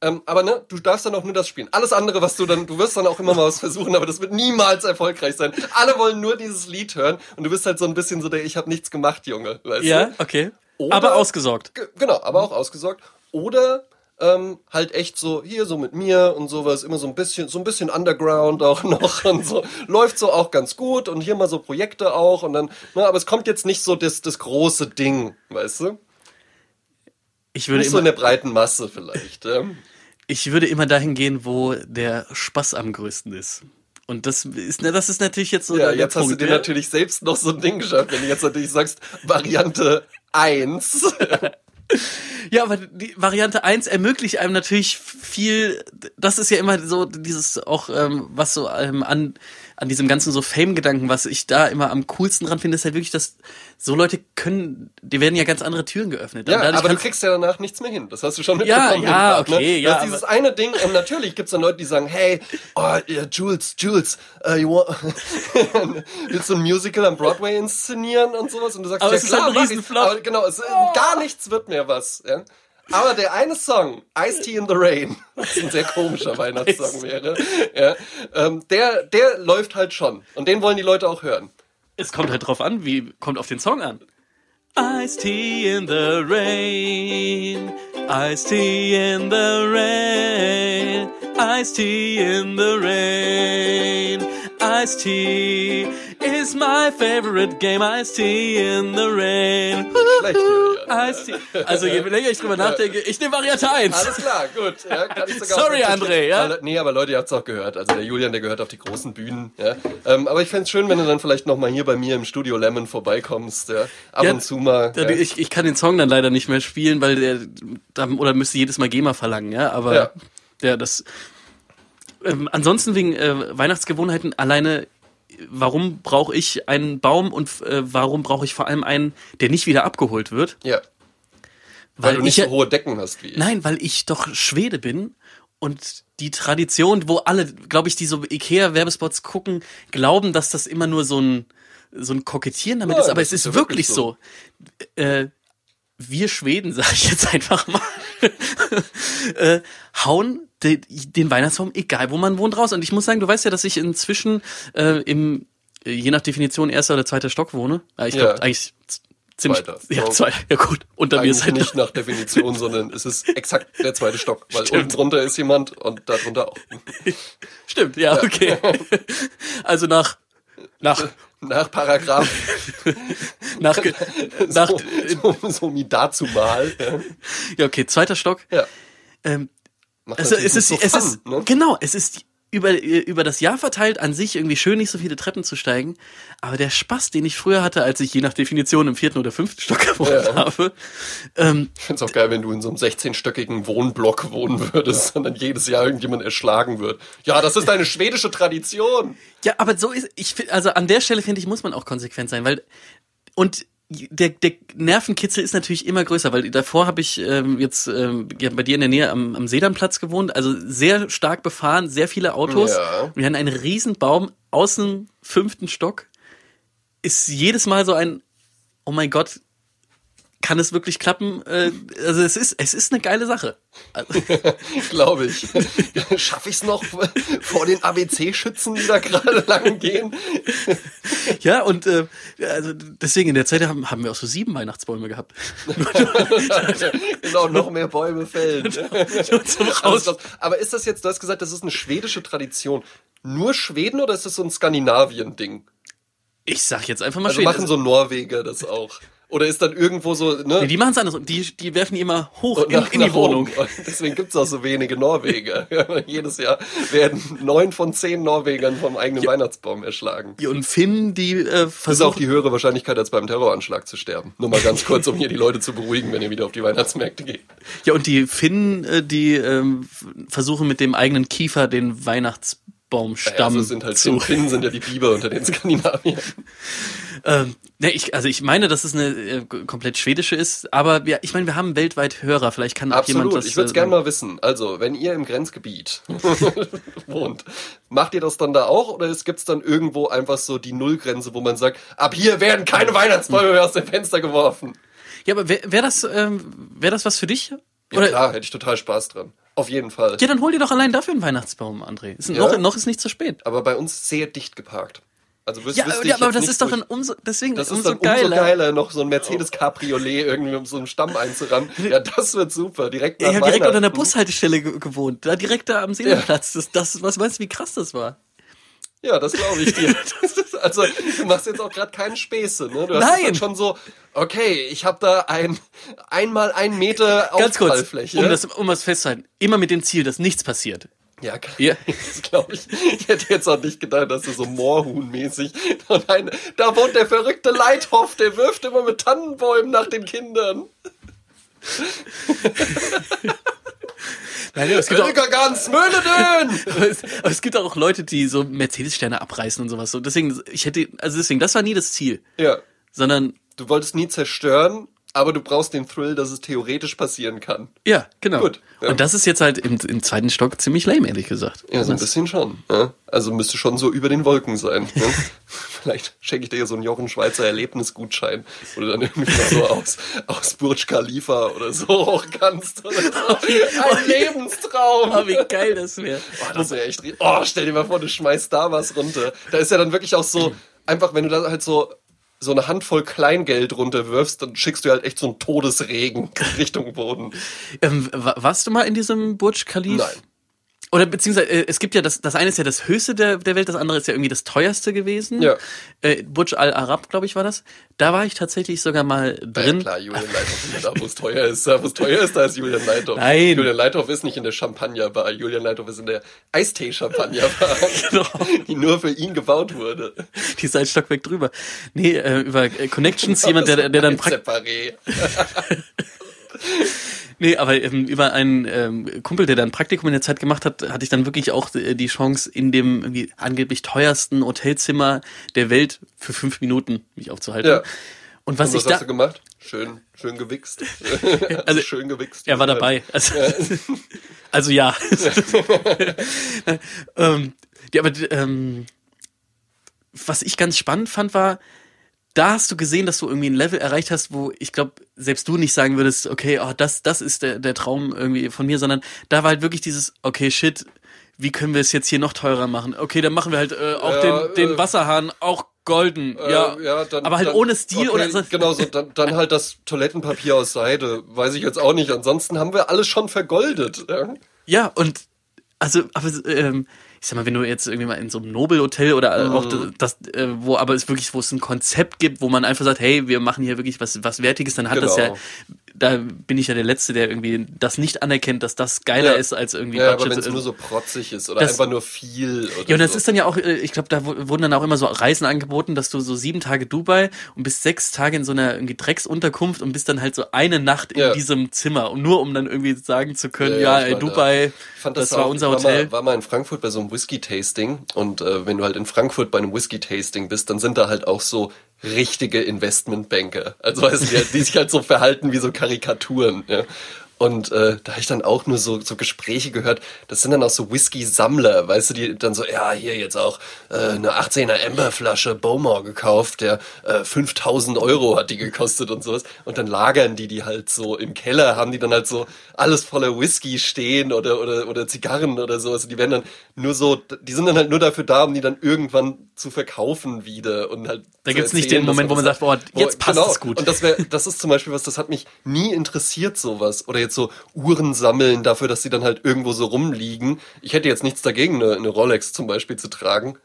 Ähm, aber ne, du darfst dann auch nur das spielen. Alles andere, was du dann, du wirst dann auch immer mal was versuchen, aber das wird niemals erfolgreich sein. Alle wollen nur dieses Lied hören und du bist halt so ein bisschen so der, ich habe nichts gemacht, Junge. Weißt ja, du? okay. Oder, aber ausgesorgt. Genau, aber auch ausgesorgt. Oder ähm, halt echt so hier so mit mir und sowas immer so ein bisschen so ein bisschen Underground auch [LAUGHS] noch und so läuft so auch ganz gut und hier mal so Projekte auch und dann ne, aber es kommt jetzt nicht so das das große Ding weißt du ich würde Nicht so in der breiten Masse vielleicht. Ja. [LAUGHS] Ich würde immer dahin gehen, wo der Spaß am größten ist. Und das ist, das ist natürlich jetzt so ja, jetzt Punkt, hast du dir ja? natürlich selbst noch so ein Ding geschafft, wenn du jetzt natürlich sagst, Variante 1. [LAUGHS] ja, aber die Variante 1 ermöglicht einem natürlich viel, das ist ja immer so dieses auch, ähm, was so ähm, an an diesem ganzen so Fame-Gedanken, was ich da immer am coolsten dran finde, ist halt wirklich, dass so Leute können, die werden ja ganz andere Türen geöffnet. Ja, aber du kriegst ja danach nichts mehr hin. Das hast du schon mitbekommen. Ja, ja, okay, ne? ja. Das ist dieses eine Ding, und natürlich gibt's dann Leute, die sagen, hey, oh, Jules, Jules, uh, you want, [LAUGHS] willst du ein Musical am Broadway inszenieren und sowas? Und du sagst, aber ja es klar, ist halt ein Flop. Aber genau, es, oh. gar nichts wird mehr was, ja. Aber der eine Song, Ice Tea in the Rain, [LAUGHS] was ein sehr komischer [LAUGHS] Weihnachtssong wäre, ja, ähm, der, der läuft halt schon. Und den wollen die Leute auch hören. Es kommt halt drauf an, wie kommt auf den Song an. Ice tea in the rain, Ice tea in the rain, Ice tea in the rain, Ice tea is my favorite game. Iced tea in the rain. Schlecht. Iced tea. Also je länger ich drüber nachdenke, ich nehme Variante 1. Alles klar, gut. Ja, kann ich sogar Sorry, André, ja? Weil, nee, aber Leute, ihr habt's auch gehört. Also der Julian, der gehört auf die großen Bühnen. Ja? Ähm, aber ich fänd's schön, wenn du dann vielleicht noch mal hier bei mir im Studio Lemon vorbeikommst. Ja? Ab Ja, und zu mal. Ja? Ich, ich kann den Song dann leider nicht mehr spielen, weil der da, oder müsste jedes Mal GEMA verlangen, ja. Aber Ja. ja, das. Ähm, ansonsten wegen äh, Weihnachtsgewohnheiten alleine. Warum brauche ich einen Baum und äh, warum brauche ich vor allem einen, der nicht wieder abgeholt wird? ja. Weil, du ich nicht ja- so hohe Decken hast wie ich. Nein, weil ich doch Schwede bin und die Tradition, wo alle, glaube ich, die so Ikea-Werbespots gucken, glauben, dass das immer nur so ein, so ein Kokettieren damit Nein, ist. Aber es ist ist ja wirklich wirklich so. Äh, wir Schweden, [LAUGHS] sage ich jetzt einfach mal, [LAUGHS] äh, hauen de, den Weihnachtsbaum, egal wo man wohnt, raus. Und ich muss sagen, du weißt ja, dass ich inzwischen äh, im, äh, je nach Definition, erster oder zweiter Stock wohne. Äh, ich glaube, Ja. eigentlich ziemlich, Zweiter. ja, Ja. zwei, ja gut, unter mir ist Eigentlich halt nicht nach Definition, sondern es ist exakt der zweite Stock, weil Stimmt. unten drunter ist jemand und darunter auch. Stimmt, ja, okay. Also nach, nach, Nach Paragraph nach, nach, so, so, so wie dazu mal. Ja. ja, okay, zweiter Stock. ja. Ähm, Macht also es ist, so es fun, ist, ne? genau, es ist über, über das Jahr verteilt an sich irgendwie schön, nicht so viele Treppen zu steigen. Aber der Spaß, den ich früher hatte, als ich je nach Definition im vierten oder fünften Stock gewohnt Ja. habe, ähm, Ich find's auch geil, wenn du in so einem 16-stöckigen Wohnblock wohnen würdest und dann jedes Jahr irgendjemand erschlagen wird. Ja, das ist eine schwedische Tradition. Ja, aber so ist, ich also an der Stelle finde ich, muss man auch konsequent sein, weil, und der, der Nervenkitzel ist natürlich immer größer, weil davor habe ich ähm, jetzt ähm, ja, bei dir in der Nähe am, am Sedanplatz gewohnt, also sehr stark befahren, sehr viele Autos. Ja. Wir hatten einen riesen Baum aus dem fünften Stock. Ist jedes Mal so ein, oh mein Gott, kann es wirklich klappen? Äh, also es ist, es ist eine geile Sache. [LAUGHS] Also, Glaube ich. Schaffe ich's noch vor den ABC-Schützen, die da gerade lang gehen? Ja, und äh, also deswegen in der Zeit haben, haben wir auch so sieben Weihnachtsbäume gehabt. [LAUGHS] genau, noch mehr Bäume fällen. [LAUGHS] Raus. krass. Aber ist das jetzt, du hast gesagt, das ist eine schwedische Tradition. Nur Schweden oder ist das so ein Skandinavien-Ding? Ich sag jetzt einfach mal Also Schweden. machen so Norweger das auch? Oder ist dann irgendwo so, ne? Nee, die machen es anders. Die, die werfen die immer hoch in, nach- in die Wohnung. oben. Deswegen gibt's auch so wenige Norweger. [LAUGHS] Jedes Jahr werden neun von zehn Norwegern vom eigenen Weihnachtsbaum erschlagen. Ja, Und Finnen, die äh, Das ist auch versuchen. die höhere Wahrscheinlichkeit, als beim Terroranschlag zu sterben. Nur mal ganz kurz, um hier die Leute zu beruhigen, wenn ihr wieder auf die Weihnachtsmärkte geht. Ja, und die Finnen, äh, die f- versuchen mit dem eigenen Kiefer den Weihnachtsbaumstamm also es sind halt zu. Finnen [LAUGHS] sind ja die Biber unter den Skandinaviern. [LAUGHS] Ähm, ne, ich, also ich meine, dass es eine äh, komplett schwedische ist, aber ja, ich meine, wir haben weltweit Hörer. Vielleicht kann auch jemand Absolut. das. Ich würde es äh, gerne mal wissen. Also, wenn ihr im Grenzgebiet [LAUGHS] wohnt, macht ihr das dann da auch oder gibt es dann irgendwo einfach so die Nullgrenze, wo man sagt, ab hier werden keine Weihnachtsbäume mehr aus dem Fenster geworfen? Ja, aber wäre wär das, ähm, wär das was für dich? Ja, Oder, klar, hätte ich total Spaß dran. Auf jeden Fall. Ja, dann hol dir doch allein dafür einen Weihnachtsbaum, André. Ist, Ja. noch, noch ist nicht zu spät. Aber bei uns sehr dicht geparkt. Also wüs Ja, ja aber das ist doch dann umso, deswegen Das ist umso dann geiler. umso geiler, noch so ein Mercedes Cabriolet irgendwie um so einen Stamm einzurammen. [LAUGHS] Ja, das wird super. Direkt nach Ich habe direkt unter einer. Bushaltestelle ge gewohnt, da direkt da am Seelenplatz. Das, das, was meinst du, wie krass das war? Ja, das glaube ich dir. [LAUGHS] Ist, also, du machst jetzt auch gerade keinen Späße, ne? Du hast Nein. dann schon so, okay, ich habe da ein einmal ein Meter Ganz kurz, um das, um das festzuhalten, immer mit dem Ziel, dass nichts passiert. ja, klar. Ja. [LAUGHS] Das glaube ich. Ich hätte jetzt auch nicht gedacht, dass du so Moorhuhn-mäßig. Nein, [LAUGHS] da wohnt der verrückte Leithoff, der wirft immer mit Tannenbäumen nach den Kindern. Nein, es gibt, auch, ganz aber es, aber es gibt auch Leute, die so Mercedes-Sterne abreißen und sowas. So, deswegen, ich hätte, also deswegen, das war nie das Ziel. Ja, Sondern, du wolltest nie zerstören, aber du brauchst den Thrill, dass es theoretisch passieren kann. ja, genau. Gut, ja. Und das ist jetzt halt im, im zweiten Stock ziemlich lame, ehrlich gesagt. Ja, so ein Das- bisschen schon. Ja? Also müsste schon so über den Wolken sein. Ne? [LAUGHS] Vielleicht schenke ich dir ja so einen Jochen Schweizer Erlebnisgutschein, wo du dann irgendwie mal so aus, aus Burj Khalifa oder so hoch kannst. Oder so. [LAUGHS] Ein Lebenstraum. Oh, wie geil das wäre. [LAUGHS] Oh, das wäre echt. Oh, stell dir mal vor, du schmeißt da was runter. Da ist ja dann wirklich auch so, einfach, wenn du da halt so so eine Handvoll Kleingeld runterwirfst, dann schickst du halt echt so einen Todesregen [LAUGHS] Richtung Boden. Ähm, wa- warst du mal in diesem Burj Khalifa? Nein. Oder beziehungsweise, äh, es gibt ja das, das eine ist ja das höchste der, der Welt, das andere ist ja irgendwie das teuerste gewesen. Ja. Äh, Burj Al Arab, glaube ich, war das. Da war ich tatsächlich sogar mal drin. Ja, klar, Julian Leithoff ist da, wo es teuer ist. Da, wo es teuer ist, da ist Julian Leithoff. Nein. Julian Leithoff ist nicht in der Champagnerbar. Julian Leithoff ist in der Eistee-Champagnerbar, Genau. [LAUGHS] die nur für ihn gebaut wurde. Die ist ein Stockwerk drüber. Nee, äh, über Connections, jemand, der, der dann praktisch. [LAUGHS] Nee, aber ähm, über einen ähm, Kumpel, der dann ein Praktikum in der Zeit gemacht hat, hatte ich dann wirklich auch äh, die Chance, in dem irgendwie angeblich teuersten Hotelzimmer der Welt für fünf Minuten mich aufzuhalten. Ja. Und was Und was ich da, hast du gemacht? Schön, schön gewichst. [LAUGHS] Also, schön gewichst. er war dabei. Also, also ja. [LAUGHS] ähm, ja, aber ähm, was ich ganz spannend fand, war, da hast du gesehen, dass du irgendwie ein Level erreicht hast, wo ich glaube, selbst du nicht sagen würdest, okay, oh, das, das ist der, der Traum irgendwie von mir, sondern da war halt wirklich dieses, okay, shit, wie können wir es jetzt hier noch teurer machen? Okay, dann machen wir halt äh, auch Ja, den, den äh, Wasserhahn auch golden. Äh, ja, dann, aber halt dann, ohne Stil okay, oder so. Genau, so, dann, dann halt das Toilettenpapier aus Seide. Weiß ich jetzt auch nicht. Ansonsten haben wir alles schon vergoldet. Ja? Ja, und also, aber ähm, ich sag mal, wenn du jetzt irgendwie mal in so einem Nobelhotel oder Mhm. auch das, äh, wo aber es wirklich, wo es ein Konzept gibt, wo man einfach sagt, hey, wir machen hier wirklich was, was Wertiges, dann hat das ja, Genau. Da bin ich ja der Letzte, der irgendwie das nicht anerkennt, dass das geiler Ja. ist als irgendwie Ja, aber Budget. wenn es nur so protzig ist oder Das- einfach nur viel. Oder ja, und das so. ist dann ja auch, äh, ich glaube, da wu- wurden dann auch immer so Reisen angeboten, dass du so sieben Tage Dubai und bist sechs Tage in so einer irgendwie Drecksunterkunft und bist dann halt so eine Nacht in Ja. diesem Zimmer. Und nur um dann irgendwie sagen zu können, Ja, ey, da. Dubai, das, das, war unser war Hotel. Mal, war mal in Frankfurt bei so einem Whisky-Tasting und äh, wenn du halt in Frankfurt bei einem Whisky-Tasting bist, dann sind da halt auch so richtige Investmentbanker. Also weißt du, die, sich halt so verhalten wie so Karikaturen. Ja? Und äh, da habe ich dann auch nur so, so Gespräche gehört, das sind dann auch so Whisky-Sammler, weißt du, die dann so, ja, hier jetzt auch äh, eine 18er Amber-Flasche Bowmore gekauft, der äh, 5000 Euro hat die gekostet und sowas. Und dann lagern die die halt so im Keller, haben die dann halt so alles voller Whisky stehen oder, oder, oder Zigarren oder sowas. Und die werden dann nur so, die sind dann halt nur dafür da, um die dann irgendwann zu verkaufen wieder und halt Da gibt's nicht erzählen, den Moment, wo man sagt, boah, jetzt passt genau. es gut. Und das wäre, das ist zum Beispiel was, das hat mich nie interessiert, sowas. Oder jetzt so Uhren sammeln dafür, dass sie dann halt irgendwo so rumliegen. Ich hätte jetzt nichts dagegen, eine, eine Rolex zum Beispiel zu tragen.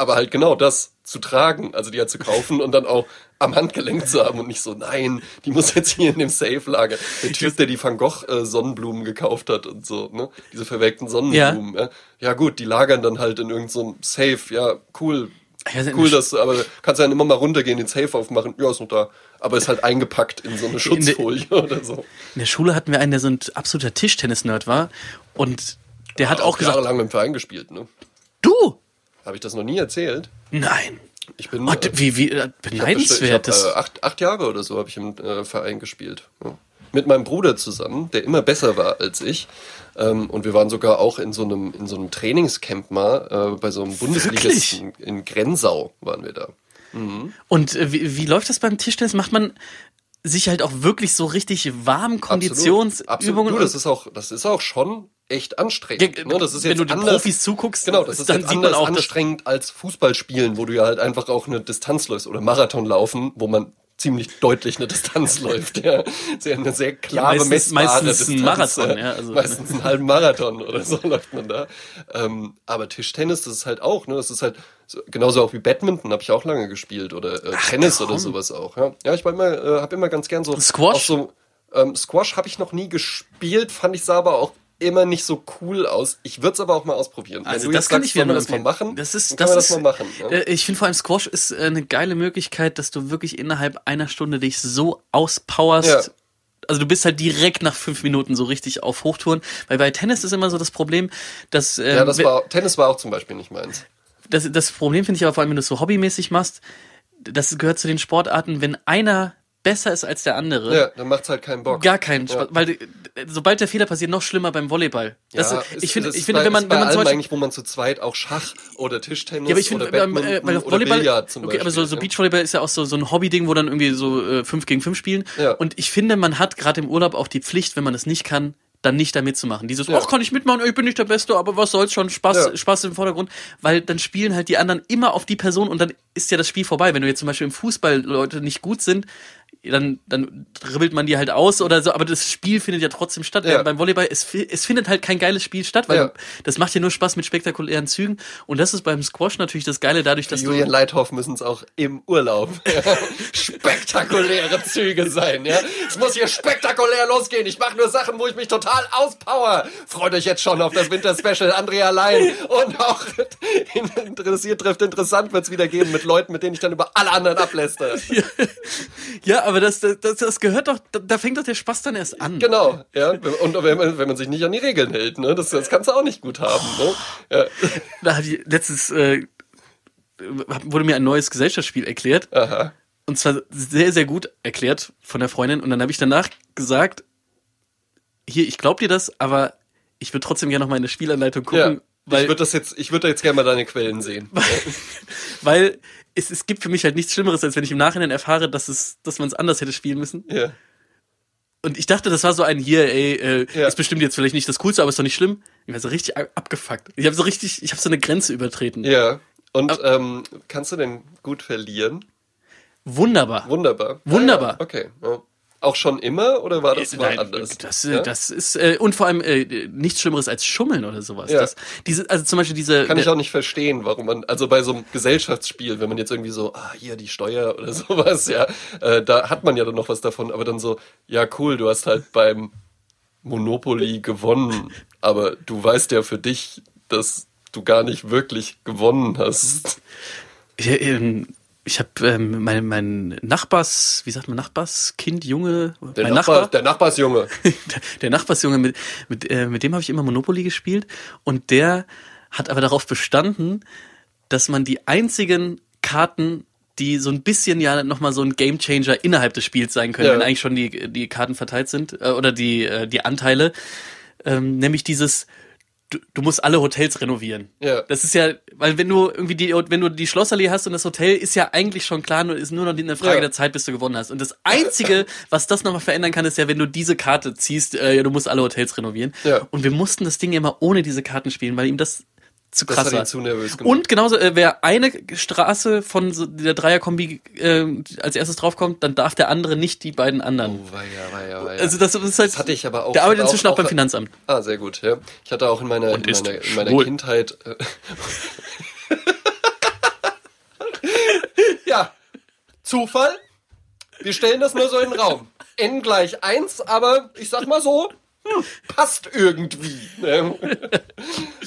Aber halt genau das zu tragen, also die halt zu kaufen und dann auch am Handgelenk zu haben und nicht so, nein, die muss jetzt hier in dem Safe lagern. Der Typ, der die Van Gogh äh, Sonnenblumen gekauft hat und so, ne? Diese verwelkten Sonnenblumen. Ja, ja gut, die lagern dann halt in irgendeinem so Safe. Ja, cool. Ja, Cool, dass du, aber kannst ja dann immer mal runtergehen, den Safe aufmachen. Ja, ist noch da. Aber ist halt eingepackt in so eine Schutzfolie [LAUGHS] oder so. In der Schule hatten wir einen, der so ein absoluter Tischtennis-Nerd war. Und der hat auch gesagt, jahrelang im Verein gespielt, ne? du? Habe ich das noch nie erzählt? Nein. Ich bin Oh, äh, wie, wie, äh, Ich hab beneidenswert. Ich Das, hab, äh, acht, acht Jahre oder so habe ich im äh, Verein gespielt. Ja. Mit meinem Bruder zusammen, der immer besser war als ich. Ähm, und wir waren sogar auch in so einem, in so einem Trainingscamp mal, äh, bei so einem Bundesligisten in Grenzau waren wir da. und äh, wie, wie läuft das beim Tischtennis? Macht man sich halt auch wirklich so richtig warm Konditionsübungen? Absolut. Du, das ist auch, das ist auch schon echt anstrengend. Ja, ne? Das ist wenn jetzt du den anders, Profis zuguckst, genau, das ist dann jetzt sieht man anders auch, anstrengend als Fußballspielen, wo du ja halt einfach auch eine Distanz läufst oder Marathon laufen, wo man ziemlich deutlich eine Distanz [LAUGHS] läuft. Ja, sehr eine sehr klare meistens- messbare meistens ein Distanz, Marathon, äh, ja, also- meistens einen halben Marathon oder so [LAUGHS] läuft man da. Ähm, aber Tischtennis, das ist halt auch, ne, das ist halt so, genauso auch wie Badminton habe ich auch lange gespielt oder äh, Tennis oder komm. sowas auch. Ja, ja ich war immer, äh, habe immer ganz gern so Squash? auch so ähm, Squash habe ich noch nie gespielt, fand ich sah aber auch immer nicht so cool aus. Ich würde es aber auch mal ausprobieren. Wenn Also du das jetzt kann sagst, ich wieder das mal machen. Das ist, das ist, das mal machen. Ja. äh, ich finde vor allem Squash ist äh, eine geile Möglichkeit, dass du wirklich innerhalb einer Stunde dich so auspowerst. Ja. Also du bist halt direkt nach fünf Minuten so richtig auf Hochtouren. Weil bei Tennis ist immer so das Problem, dass ähm, ja, das wenn- war Tennis war auch zum Beispiel nicht meins. das, das Problem finde ich aber vor allem, wenn du es so hobbymäßig machst, das gehört zu den Sportarten, wenn einer besser ist als der andere, Ja, dann macht's halt keinen Bock. gar keinen Ja. Spaß. Weil äh, sobald der Fehler passiert, noch schlimmer beim Volleyball. Das, ja, ich ist- finde, das ich finde, wenn man, wenn man zum Beispiel, eigentlich, wo man zu zweit auch Schach oder Tischtennis ja, aber ich oder finde, beim, Badminton äh, bei oder Volleyball, Billard zum okay, Beispiel. aber so, so ja. Beachvolleyball ist ja auch so, so ein Hobby-Ding, wo dann irgendwie so äh, fünf gegen fünf spielen. Ja. Und ich finde, man hat gerade im Urlaub auch die Pflicht, wenn man das nicht kann, dann nicht da mitzumachen. Dieses, ach, kann ich mitmachen, ich bin nicht der Beste, aber was soll's schon, Spaß, Ja. Spaß im Vordergrund, weil dann spielen halt die anderen immer auf die Person und dann ist ja das Spiel vorbei. Wenn du jetzt zum Beispiel im Fußball Leute nicht gut sind, dann, dann dribbelt man die halt aus oder so, aber das Spiel findet ja trotzdem statt. Ja. Beim Volleyball, es, es findet halt kein geiles Spiel statt, weil Ja. das macht ja nur Spaß mit spektakulären Zügen und das ist beim Squash natürlich das Geile, dadurch, dass Julian du... Leithoff müssen es auch im Urlaub [LAUGHS] spektakuläre Züge sein. Ja? Es muss hier spektakulär losgehen. Ich mache nur Sachen, wo ich mich total auspower. Freut euch jetzt schon auf das Winter-Special. Andrea Lein und auch [LAUGHS] interessiert trifft interessant wird's wieder geben mit Leuten, mit denen ich dann über alle anderen ablästere. [LAUGHS] Ja, aber das, das, das, gehört doch, da, da fängt doch der Spaß dann erst an. Genau, ja. Und wenn man, wenn man sich nicht an die Regeln hält, ne? das, das kannst du auch nicht gut haben. Ne? Ja. [LAUGHS] Da hat die letztens äh, wurde mir ein neues Gesellschaftsspiel erklärt. Aha. Und zwar sehr, sehr gut erklärt von der Freundin. Und dann habe ich danach gesagt, hier, ich glaub dir das, aber ich würde trotzdem gerne noch mal in der Spielanleitung Ja. gucken, weil, ich würde das jetzt, ich würde jetzt gerne mal deine Quellen sehen. [LAUGHS] weil es, es gibt für mich halt nichts Schlimmeres, als wenn ich im Nachhinein erfahre, dass es, dass man es anders hätte spielen müssen. Ja. Und ich dachte, das war so ein hier, ey, äh, Ja. ist bestimmt jetzt vielleicht nicht das Coolste, aber ist doch nicht schlimm. Ich war so richtig ab- abgefuckt. Ich habe so richtig, ich habe so eine Grenze übertreten. Ja. Und ähm, kannst du denn gut verlieren? Wunderbar. Wunderbar. Wunderbar. Ah, ja. Okay. Ja. Auch schon immer oder war das Äh, mal anders? Das, äh, Ja? das ist äh, und vor allem äh, nichts Schlimmeres als Schummeln oder sowas. Ja. Das, diese, also zum Beispiel diese. Kann ich auch nicht verstehen, warum man, also bei so einem Gesellschaftsspiel, wenn man jetzt irgendwie so, ah, hier die Steuer oder [LAUGHS] sowas, ja, äh, da hat man ja dann noch was davon, aber dann so, ja, cool, du hast halt beim Monopoly gewonnen, aber du weißt ja für dich, dass du gar nicht wirklich gewonnen hast. Ich, habe ähm, mein, mein Nachbars, wie sagt man Nachbarskind, Junge, Der, mein Nachbar, Nachbar, der Nachbarsjunge. der, [LAUGHS] der Nachbarsjunge, mit, mit, äh, mit dem habe ich immer Monopoly gespielt und der hat aber darauf bestanden, dass man die einzigen Karten, die so ein bisschen ja nochmal so ein Gamechanger innerhalb des Spiels sein können, Ja. wenn eigentlich schon die, die Karten verteilt sind, äh, oder die, äh, die Anteile, ähm, nämlich dieses, du, du musst alle Hotels renovieren. Ja. Das ist ja, weil wenn du irgendwie die, wenn du die Schlossallee hast und das Hotel ist ja eigentlich schon klar, nur ist nur noch eine Frage Ja. der Zeit, bis du gewonnen hast. Und das Einzige, [LAUGHS] was das nochmal verändern kann, ist ja, wenn du diese Karte ziehst, äh, ja, du musst alle Hotels renovieren. Ja. Und wir mussten das Ding immer ohne diese Karten spielen, weil ihm das zu Das krass hat ihn war. zu nervös gemacht. Und genauso, äh, wer eine Straße von so der Dreierkombi äh, als erstes draufkommt, dann darf der andere nicht die beiden anderen. Oh, weia, weia, weia. Also das ist halt. Das hatte ich aber auch- Der arbeitet inzwischen auch, auch- beim Finanzamt. Ah, sehr gut, ja. Ich hatte auch in meiner, in meiner, in meiner. Kindheit. Äh, [LAUGHS] ja, Zufall. Wir stellen das nur so in den Raum. N gleich 1, aber ich sag mal so, [LAUGHS] passt irgendwie. [LAUGHS]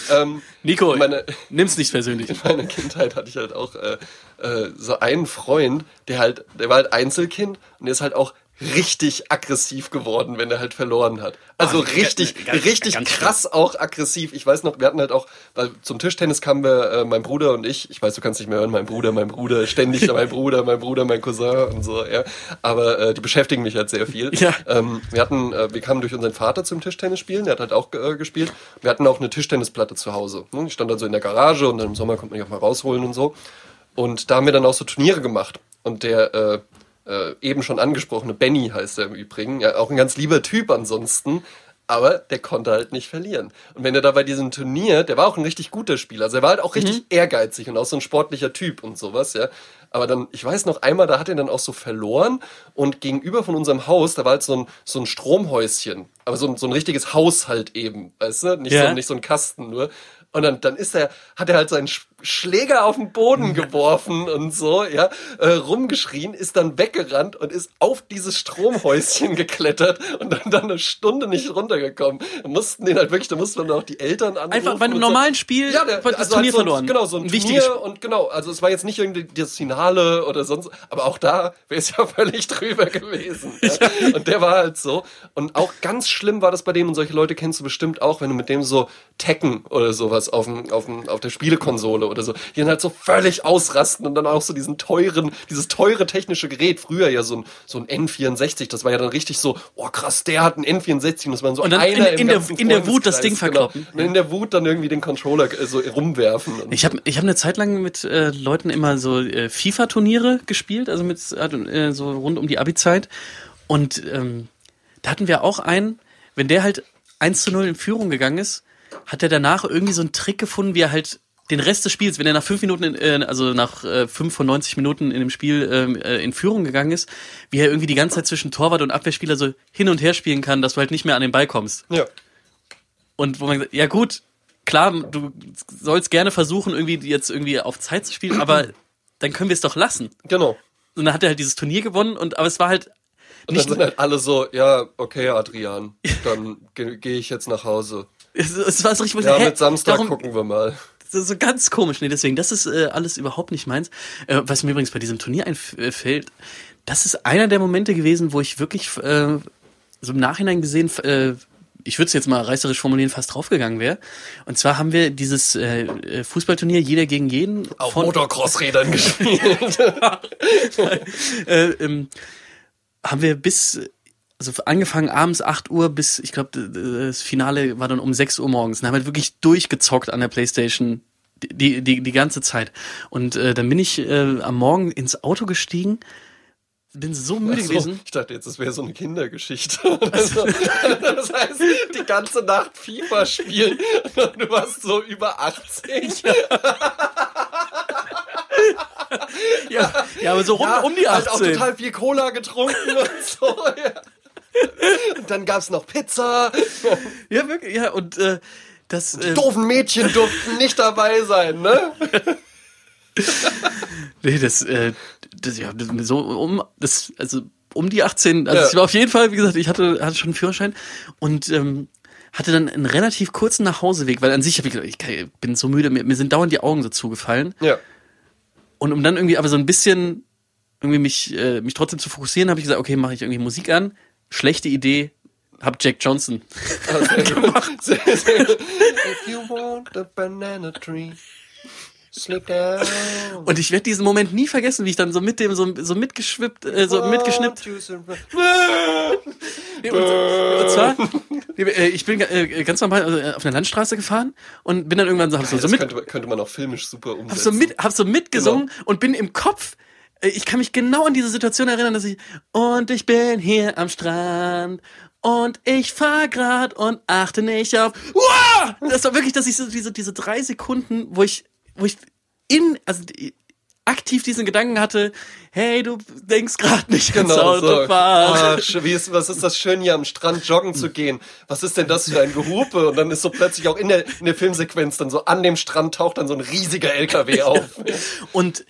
Ähm, Nico, meine, nimm's nicht persönlich. in meiner Kindheit hatte ich halt auch äh, äh, so einen Freund, der halt, der war halt Einzelkind und der ist halt auch richtig aggressiv geworden, wenn er halt verloren hat. Also Ah, richtig, ganz- richtig ganz krass auch aggressiv. Ich weiß noch, wir hatten halt auch, weil zum Tischtennis kamen wir, äh, mein Bruder und ich, ich weiß, du kannst nicht mehr hören, mein Bruder, mein Bruder, ständig mein Bruder, mein Bruder, mein Cousin und so, ja. Aber äh, die beschäftigen mich halt sehr viel. Ja. Ähm, wir hatten, äh, wir kamen durch unseren Vater zum Tischtennis spielen, der hat halt auch äh, gespielt. Wir hatten auch eine Tischtennisplatte zu Hause. Ne? Die stand also in der Garage und dann im Sommer konnte man die auch mal rausholen und so. Und da haben wir dann auch so Turniere gemacht. Und der äh, äh, eben schon angesprochene Benny heißt er im Übrigen, ja, auch ein ganz lieber Typ ansonsten, aber der konnte halt nicht verlieren. Und wenn er da bei diesem Turnier, der war auch ein richtig guter Spieler, also er war halt auch richtig ehrgeizig und auch so ein sportlicher Typ und sowas, ja. Aber dann, ich weiß noch einmal, da hat er dann auch so verloren und gegenüber von unserem Haus, da war halt so ein, so ein Stromhäuschen, aber so ein, so ein richtiges Haus halt eben, weißt du? Nicht, Ja. so, nicht so ein Kasten nur. Und dann, dann ist er, hat er halt seinen Schläger auf den Boden geworfen und so, ja, äh, rumgeschrien, ist dann weggerannt und ist auf dieses Stromhäuschen geklettert und dann, dann eine Stunde nicht runtergekommen. Da mussten den halt wirklich, da mussten dann auch die Eltern anrufen. Einfach bei einem normalen Spiel ja, der, das also Turnier halt so verloren. Genau, so ein, ein Turnier und genau, also es war jetzt nicht irgendwie das Finale oder sonst, aber auch da wäre es [LAUGHS] ja völlig drüber gewesen. Ja. Und der war halt so. Und auch ganz schlimm war das bei dem, und solche Leute kennst du bestimmt auch, wenn du mit dem so Tekken oder sowas auf, dem, auf, dem, auf der Spielekonsole oder so, die dann halt so völlig ausrasten und dann auch so diesen teuren, dieses teure technische Gerät, früher ja so ein, so ein N64, das war ja dann richtig so, oh krass, der hat ein N64 und das war so Und dann einer in- in der- in der Wut das Ding verkloppen. Genau. Und in der Wut dann irgendwie den Controller äh, so rumwerfen. Ich habe ich hab eine Zeit lang mit äh, Leuten immer so äh, FIFA-Turniere gespielt, also mit äh, so rund um die Abi-Zeit. Und ähm, da hatten wir auch einen, wenn der halt 1 zu 0 in Führung gegangen ist, hat er danach irgendwie so einen Trick gefunden, wie er halt den Rest des Spiels, wenn er nach fünf Minuten, in, äh, also nach äh, fünf von 90 Minuten in dem Spiel ähm, äh, in Führung gegangen ist, wie er irgendwie die ganze Zeit zwischen Torwart und Abwehrspieler so hin und her spielen kann, dass du halt nicht mehr an den Ball kommst. Ja. Und wo man sagt, ja gut, klar, du sollst gerne versuchen, irgendwie jetzt irgendwie auf Zeit zu spielen, aber dann können wir es doch lassen. Genau. Und dann hat er halt dieses Turnier gewonnen und aber es war halt Und nicht dann sind halt alle so, ja, okay, Adrian, dann gehe geh ich jetzt nach Hause. [LAUGHS] es, es war so richtig, Ja, hä, mit Samstag darum- gucken wir mal. So, so ganz komisch. Nee, deswegen, das ist äh, alles überhaupt nicht meins. Äh, was mir übrigens bei diesem Turnier einfällt, das ist einer der Momente gewesen, wo ich wirklich äh, so im Nachhinein gesehen, äh, ich würde es jetzt mal reißerisch formulieren, fast draufgegangen wäre. Und zwar haben wir dieses äh, äh, Fußballturnier jeder gegen jeden Auf Motocross-Rädern [LAUGHS] gespielt. äh, ähm, haben wir bis also angefangen abends 8 Uhr bis ich glaube das Finale war dann um 6 Uhr morgens. Und haben halt wirklich durchgezockt an der Playstation die die die ganze Zeit. Und äh, dann bin ich äh, am Morgen ins Auto gestiegen, bin so müde so, gewesen. ich dachte jetzt, das wäre so eine Kindergeschichte. [LAUGHS] Also, [LAUGHS] das heißt, die ganze Nacht FIFA spielen und du warst so über 80. Ja, ja, aber so rum, um die Halt auch 18. total viel Cola getrunken und so. Ja. Und dann gab's noch Pizza. Ja, wirklich, ja, und äh, das Die äh, doofen Mädchen durften nicht dabei sein, ne? Nee, das, äh, das, ja, das, so um, das, also um die 18, also Ja. ich war auf jeden Fall, wie gesagt, ich hatte, hatte schon einen Führerschein und ähm, hatte dann einen relativ kurzen Nachhauseweg, weil an sich ich gesagt, ich kann- bin so müde, mir, mir sind dauernd die Augen so zugefallen. Ja. Und um dann irgendwie aber so ein bisschen irgendwie mich, äh, mich trotzdem zu fokussieren, habe ich gesagt, okay, mache ich irgendwie Musik an. Schlechte Idee, hab Jack Johnson. [LAUGHS] gemacht. If you want a banana tree, sleep down. Und ich werde diesen Moment nie vergessen, wie ich dann so mit dem so, so mitgeschwippt, äh, so mitgeschnippt [LAUGHS] Nee, und, und zwar, äh, ich bin äh, ganz normal also, äh, auf einer Landstraße gefahren und bin dann irgendwann so, hab so, so Das mit, könnte, könnte man auch filmisch super umsetzen. hab so mit, hab so mitgesungen und bin im Kopf. Äh, Ich kann mich genau an diese Situation erinnern, dass ich und ich bin hier am Strand und ich fahr grad und achte nicht auf. Uah! Das war wirklich, dass ich so diese diese drei Sekunden, wo ich wo ich in also aktiv diesen Gedanken hatte, hey, du denkst gerade nicht [LAUGHS] Genau, Auto so. fahren. Ah, wie ist, was ist das schön, hier am Strand joggen zu gehen? Was ist denn das für ein Gehupe? Und dann ist so plötzlich auch in der, in der Filmsequenz dann so an dem Strand taucht dann so ein riesiger LKW auf. [LAUGHS] Und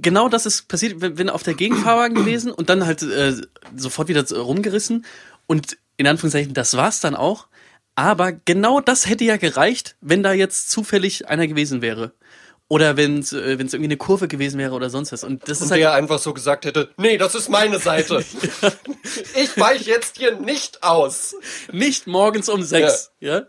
genau das ist passiert, wenn wenn auf der Gegenfahrwagen gewesen und dann halt äh, sofort wieder rumgerissen. Und in Anführungszeichen, das war's dann auch. Aber genau das hätte ja gereicht, wenn da jetzt zufällig einer gewesen wäre. Oder wenn es äh, wenn's irgendwie eine Kurve gewesen wäre oder sonst was. Und das ist Und halt. der einfach so gesagt hätte, nee, das ist meine Seite. [LAUGHS] Ich weich jetzt hier nicht aus. Nicht morgens um sechs, ja.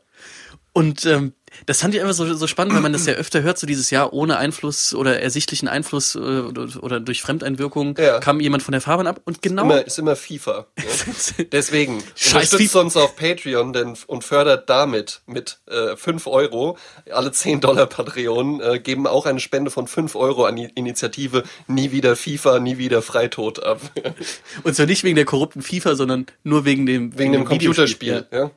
Und ähm, das fand ich einfach so, so spannend, weil man das ja öfter hört, so dieses Jahr ohne Einfluss oder ersichtlichen Einfluss äh, oder, oder durch Fremdeinwirkung Ja. kam jemand von der Fahrbahn ab und genau Immer, ist immer FIFA. Ja. [LAUGHS] Deswegen Scheiß unterstützt FIFA. uns auf Patreon denn, und fördert damit mit äh, 5 Euro. Alle 10 Dollar Patreon äh, geben auch eine Spende von 5 Euro an die Initiative Nie wieder FIFA, nie wieder Freitod ab. und zwar nicht wegen der korrupten FIFA, sondern nur wegen dem Wegen dem Videospiel, Computerspiel. Ja.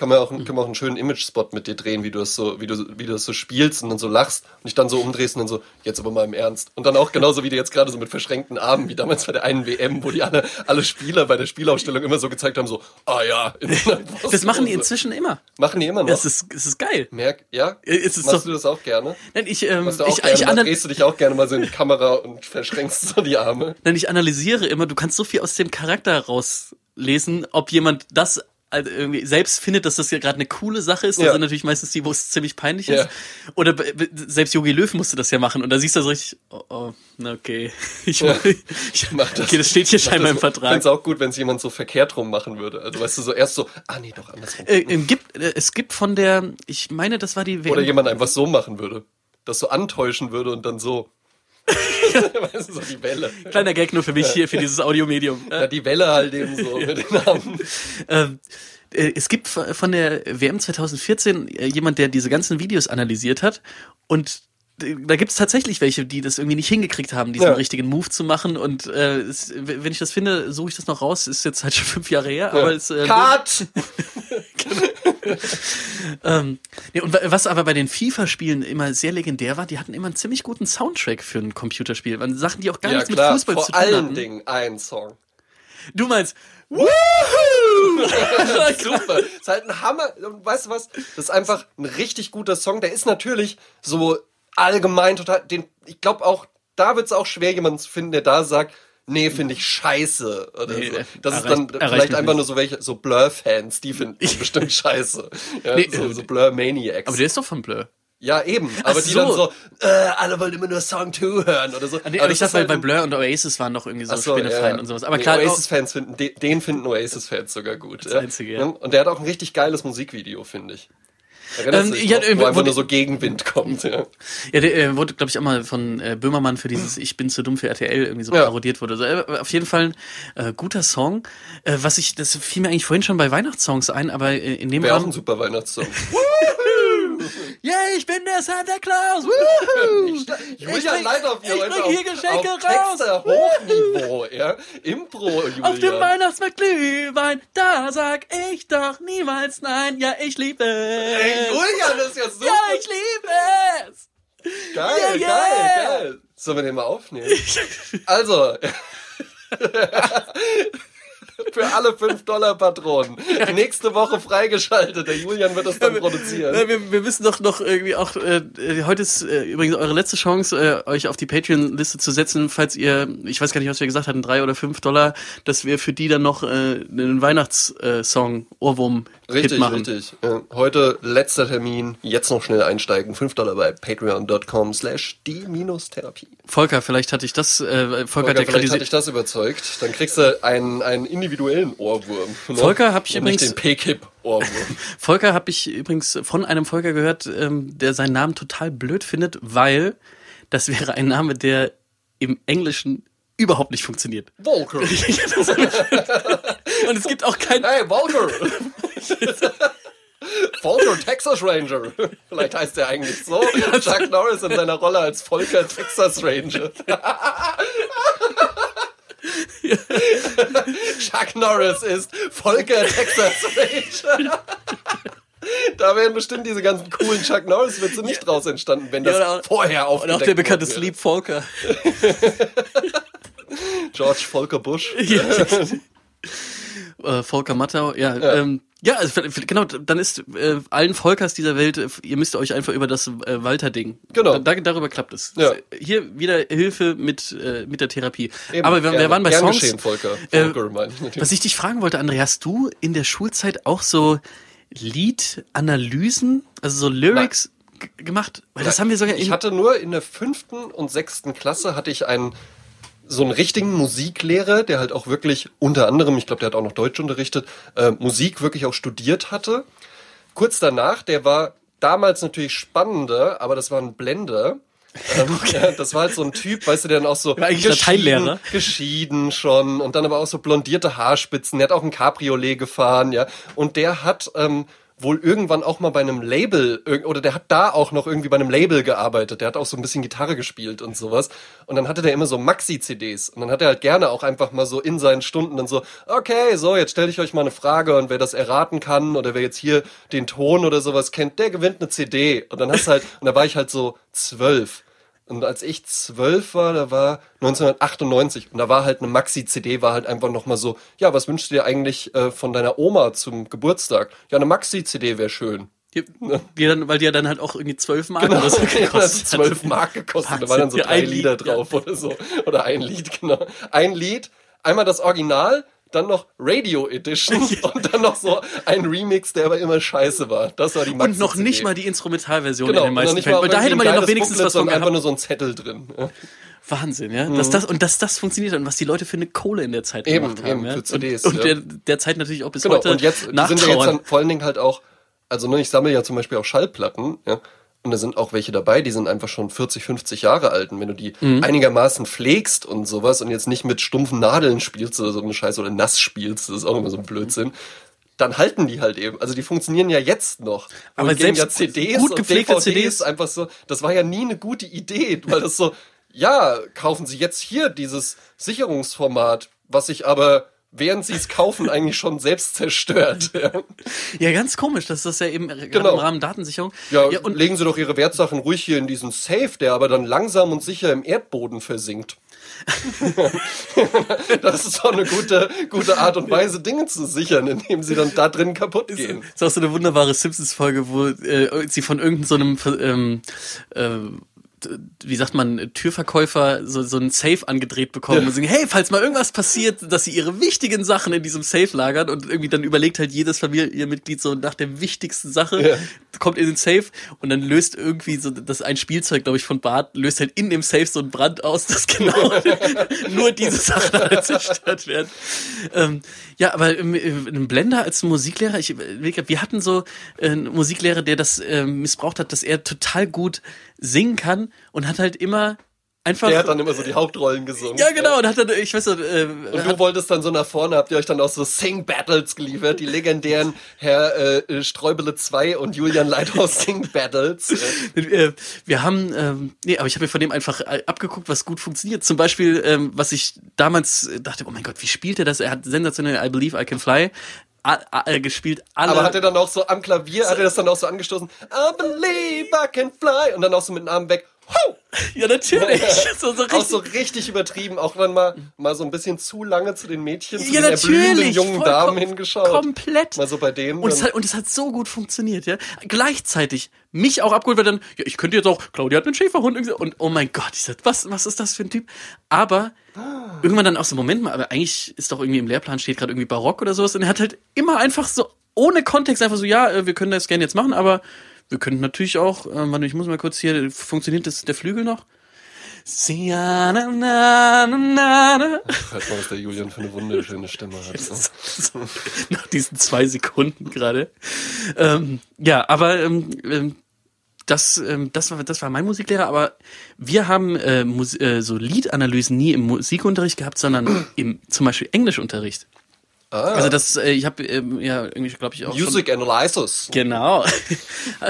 Kann man auch, kann man auch einen schönen Image-Spot mit dir drehen, wie du das so, wie du, wie du das so spielst und dann so lachst und dich dann so umdrehst und dann so, jetzt aber mal im Ernst. Und dann auch genauso wie du jetzt gerade so mit verschränkten Armen, wie damals bei der einen WM, wo die alle, alle Spieler bei der Spielausstellung immer so gezeigt haben, so, ah ja. [LAUGHS] Das machen die inzwischen immer. Machen die immer noch. Das ist, es ist geil. Merk, ja? Es ist Machst doch- du das auch gerne? Nein, ich, ähm, Machst du auch ich, gerne? ich, Dann drehst du dich auch gerne mal so in die Kamera und verschränkst so die Arme. nein, ich analysiere immer, du kannst so viel aus dem Charakter rauslesen, ob jemand das also irgendwie selbst findet, dass das ja gerade eine coole Sache ist. Das Ja. sind natürlich meistens die, wo es ziemlich peinlich Ja. ist. Oder selbst Yogi Löw musste das ja machen. Und da siehst du so richtig, oh, oh okay. [LAUGHS] Ich, ich, Mach das. okay, das steht hier scheinbar im das- Vertrag. find's auch gut, wenn es jemand so verkehrt rum machen würde. Also weißt du, so erst so, ah nee, doch andersrum. Äh, ähm, gibt, äh, es gibt von der, ich meine, das war die WM. Oder jemand einfach so machen würde. Das so antäuschen würde und dann so. Weißt du, so die Welle. Kleiner Gag nur für mich hier, für dieses Audiomedium. Ja, die Welle halt eben so mit den Armen. [LAUGHS] Ähm, äh, es gibt von der WM 2014 äh, jemand, der diese ganzen Videos analysiert hat und da gibt es tatsächlich welche, die das irgendwie nicht hingekriegt haben, diesen Ja. richtigen Move zu machen. Und äh, es, wenn ich das finde, suche ich das noch raus. Ist jetzt halt schon fünf Jahre her, aber es äh, Cut! [LAUGHS] [LAUGHS] [LAUGHS] Ähm, nee, und wa- was aber bei den FIFA-Spielen immer sehr legendär war, die hatten immer einen ziemlich guten Soundtrack für ein Computerspiel. Man Sachen, die auch gar Ja nichts klar, mit Fußball vor zu tun allen hatten. Dingen ein Song. Du meinst, [LAUGHS] Super. [LAUGHS] ist halt ein Hammer. Und Weißt du was? Das ist einfach ein richtig guter Song. Der ist natürlich so allgemein total. Den, ich glaube auch, da wird es auch schwer, jemanden zu finden, der da sagt, nee, finde ich scheiße. Oder Nee, so. äh, Das ist dann vielleicht einfach nicht. nur so welche, so Blur-Fans, die finden das [LAUGHS] bestimmt scheiße. Ja, Nee, so, äh, so Blur-Maniacs. aber der ist doch von Blur. Ja, eben. Aber die so. dann so, äh, alle wollen immer nur Song 2 hören oder so. Ah, nee, Aber aber ich dachte, bei halt ein- Blur und Oasis waren doch irgendwie so, so, Spinnefeind ja. und sowas. Aber Nee, klar, Oasis-Fans finden, de- den finden Oasis-Fans sogar gut. Das Einzige, ja. Und der hat auch ein richtig geiles Musikvideo, finde ich. Ähm, ja, noch, äh, wo einfach nur so Gegenwind kommt. Ja. Ja, der äh, wurde, glaube ich, auch mal von äh, Böhmermann für dieses Ich bin zu dumm für RTL irgendwie so Ja. parodiert wurde. Also, äh, auf jeden Fall ein äh, guter Song. Äh, was ich, das fiel mir eigentlich vorhin schon bei Weihnachtssongs ein, aber äh, in dem Wäre auch ein Rahmen. super Weihnachtssong. [LAUGHS] Yeah, ich bin der Santa Claus! Julian bring- Leithoff hier ich bring auf, hier Geschenke auf Texte Hochniveau. Ja. Impro, Julian. Auf dem Weihnachtsmarkt Glühwein, da sag ich doch niemals nein. Ja, ich liebe es. Ey, Julian, das ist ja super. ja, ich liebe es. Geil, Yeah, yeah. geil, geil. Sollen wir den mal aufnehmen? Also. [LAUGHS] Für alle 5-Dollar-Patronen. Nächste Woche freigeschaltet. Der Julian wird das dann produzieren. Ja, wir, wir müssen doch noch irgendwie auch, äh, äh, heute ist äh, übrigens eure letzte Chance, äh, euch auf die Patreon-Liste zu setzen, falls ihr, ich weiß gar nicht, was wir gesagt hatten, drei oder fünf Dollar, dass wir für die dann noch äh, einen Weihnachtssong, Ohrwurm, Hit Richtig, machen. richtig. Ja, heute letzter Termin. Jetzt noch schnell einsteigen. 5 Dollar bei patreon.com slash die-therapie. Volker, vielleicht hatte ich das, äh, Volker, Volker, hat ja vielleicht hat kritisiert. dich das überzeugt. Dann kriegst du einen, einen individuellen Ohrwurm. ne? Volker, hab ich Und nicht übrigens- den P-Kip-Ohrwurm. [LAUGHS] Volker habe ich übrigens von einem Volker gehört, ähm, der seinen Namen total blöd findet, weil das wäre ein Name, der im Englischen überhaupt nicht funktioniert. Volker. [LAUGHS] Und es gibt auch kein Hey, Volker. Volker, Texas Ranger. Vielleicht heißt er eigentlich so. Chuck Norris in seiner Rolle als Volker, Texas Ranger. [LAUGHS] [LAUGHS] Chuck Norris ist Volker, Texas Ranger. Da wären bestimmt diese ganzen coolen Chuck Norris-Witze nicht draus entstanden, wenn das Ja, auch- vorher Und aufgedeckt auch der bekannte wäre. Sleep Volker. [LAUGHS] George Volker Bush. [LAUGHS] äh, Volker Mattau, ja. Ja, ähm, ja also, genau, dann ist äh, allen Volkers dieser Welt, äh, ihr müsst euch einfach über das äh, Walter-Ding. Genau. Da, darüber klappt es. Ja. Hier wieder Hilfe mit, äh, mit der Therapie. Eben, Aber wir, wir waren bei Songs. Geschehen, Volker. Äh, Volker meine ich. Was ich dich fragen wollte, André, hast du in der Schulzeit auch so Liedanalysen, also so Lyrics gemacht? Weil das haben wir sogar Ich hatte nur in der fünften und sechsten Klasse hatte ich einen so einen richtigen Musiklehrer, der halt auch wirklich unter anderem, ich glaube, der hat auch noch Deutsch unterrichtet, äh, Musik wirklich auch studiert hatte. Kurz danach, der war damals natürlich spannender, aber das war ein Blender. Ähm, [LAUGHS] ja, [LAUGHS] das war halt so ein Typ, weißt du, der dann auch so Lateinlehrer. geschieden schon und dann aber auch so blondierte Haarspitzen. Der hat auch ein Cabriolet gefahren, ja. Und der hat ähm, wohl irgendwann auch mal bei einem Label oder der hat da auch noch irgendwie bei einem Label gearbeitet. Der hat auch so ein bisschen Gitarre gespielt und sowas. Und dann hatte der immer so Maxi-CDs. Und dann hat er halt gerne auch einfach mal so in seinen Stunden dann so, okay, so, jetzt stelle ich euch mal eine Frage und wer das erraten kann oder wer jetzt hier den Ton oder sowas kennt, der gewinnt eine CD. Und dann hast halt, und da war ich halt so zwölf. Und als ich zwölf war, da war 1998 und da war halt eine Maxi-CD, war halt einfach nochmal so, ja, was wünschst du dir eigentlich äh, von deiner Oma zum Geburtstag? Ja, eine Maxi-CD wäre schön. die, die dann, weil die ja dann halt auch irgendwie zwölf Mark Genau, oder so [LAUGHS] gekostet hat. 12 Mark gekostet, da waren dann so Ja, drei Lieder Lied, ja. drauf oder so. Oder ein Lied, genau. Ein Lied, einmal das Original, dann noch Radio Edition [LAUGHS] und dann noch so ein Remix, der aber immer scheiße war. Das war die Maxi Und noch nicht mal die Instrumentalversion Genau, in den und meisten Fällen. Weil da hätte man ja noch wenigstens geiles was von Booklet, sondern einfach gehabt. nur so ein Zettel drin. Ja. Wahnsinn, ja. Dass das, und dass das funktioniert und was die Leute für eine Kohle in der Zeit Eben, gemacht haben. eben, ja. für CDs, Und, und ja. der, der Zeit natürlich auch bis Genau, heute und jetzt die sind ja jetzt nachtrauern. dann vor allen Dingen halt auch, also ne, ich sammle ja zum Beispiel auch Schallplatten, ja, und da sind auch welche dabei, die sind einfach schon 40, 50 Jahre alt. Und wenn du die Mhm. einigermaßen pflegst und sowas und jetzt nicht mit stumpfen Nadeln spielst oder so eine Scheiße oder nass spielst, das ist auch immer so ein Blödsinn, dann halten die halt eben. Also die funktionieren ja jetzt noch. Aber gehen selbst ja CDs gut und gepflegte DVDs CDs einfach so, das war ja nie eine gute Idee, weil das so, ja, kaufen Sie jetzt hier dieses Sicherungsformat, was sich aber während sie es kaufen, eigentlich schon selbst zerstört. Ja, ganz komisch, dass das ja eben Genau. im Rahmen Datensicherung. ja, ja und legen Sie doch Ihre Wertsachen ruhig hier in diesen Safe, der aber dann langsam und sicher im Erdboden versinkt. [LAUGHS] das ist doch eine gute, gute Art und Weise, Dinge zu sichern, indem sie dann da drin kaputt gehen. Das ist auch so eine wunderbare Simpsons-Folge, wo äh, sie von irgendeinem so einem, ähm, äh, wie sagt man, Türverkäufer so, so einen Safe angedreht bekommen Ja. und sagen, hey, falls mal irgendwas passiert, dass sie ihre wichtigen Sachen in diesem Safe lagern und irgendwie dann überlegt halt jedes Familienmitglied so nach der wichtigsten Sache, Ja. kommt in den Safe und dann löst irgendwie so, das ein Spielzeug, glaube ich, von Bart, löst halt in dem Safe so einen Brand aus, dass genau [LAUGHS] nur diese Sachen alle zerstört werden. Ähm, ja, aber ähm, äh, ein Blender als Musiklehrer, ich, überlege, wir hatten so äh, einen Musiklehrer, der das äh, missbraucht hat, dass er total gut singen kann und hat halt immer einfach. Der hat dann immer so die Hauptrollen gesungen. ja, genau, und hat dann, ich weiß nicht, äh, Und du wolltest dann so nach vorne, habt ihr euch dann auch so Sing-Battles geliefert, die legendären Herr äh, Streubele 2 und Julian Leithaus Sing-Battles. [LAUGHS] Äh, äh, wir haben, ähm, nee, aber ich habe mir von dem einfach äh, abgeguckt, was gut funktioniert. Zum Beispiel, ähm, was ich damals äh, dachte, oh mein Gott, wie spielt er das? Er hat sensationell I Believe I Can Fly a, a, äh, gespielt. Alle, Aber hat er dann auch so am Klavier, hat er das dann auch so angestoßen, I believe I can fly, und dann auch so mit dem Arm weg, Ho! ja, natürlich. [LAUGHS] so, so Auch so richtig übertrieben, auch wenn mal, mal so ein bisschen zu lange zu den Mädchen, zu ja, den natürlich. jungen Damen hingeschaut. Komplett. Mal so bei denen. Und es, hat, und es hat so gut funktioniert, ja. Gleichzeitig mich auch abgeholt, weil dann, ja, ich könnte jetzt auch, Claudia hat einen Schäferhund so- und oh mein Gott, ich sag, was, was ist das für ein Typ? Aber irgendwann dann auch so, Moment mal, aber eigentlich ist doch irgendwie im Lehrplan steht gerade irgendwie Barock oder sowas und er hat halt immer einfach so, ohne Kontext einfach so, ja, äh, wir können das gerne jetzt machen, aber wir könnten natürlich auch, äh, warte, ich muss mal kurz hier, funktioniert das, der Flügel noch? Sia, na, na, na, na, na. Hört mal, was der Julian für eine wunderschöne Stimme hat. [LAUGHS] so, nach diesen zwei Sekunden gerade. Ähm, ja, aber ähm, ähm, das, ähm, das, war, das war mein Musiklehrer, aber wir haben äh, Mus äh, so Liedanalysen nie im Musikunterricht gehabt, sondern im zum Beispiel Englischunterricht. Ah, Also das, äh, ich habe ähm, ja irgendwie, glaube ich, auch schon Music Analysis. Genau. [LAUGHS]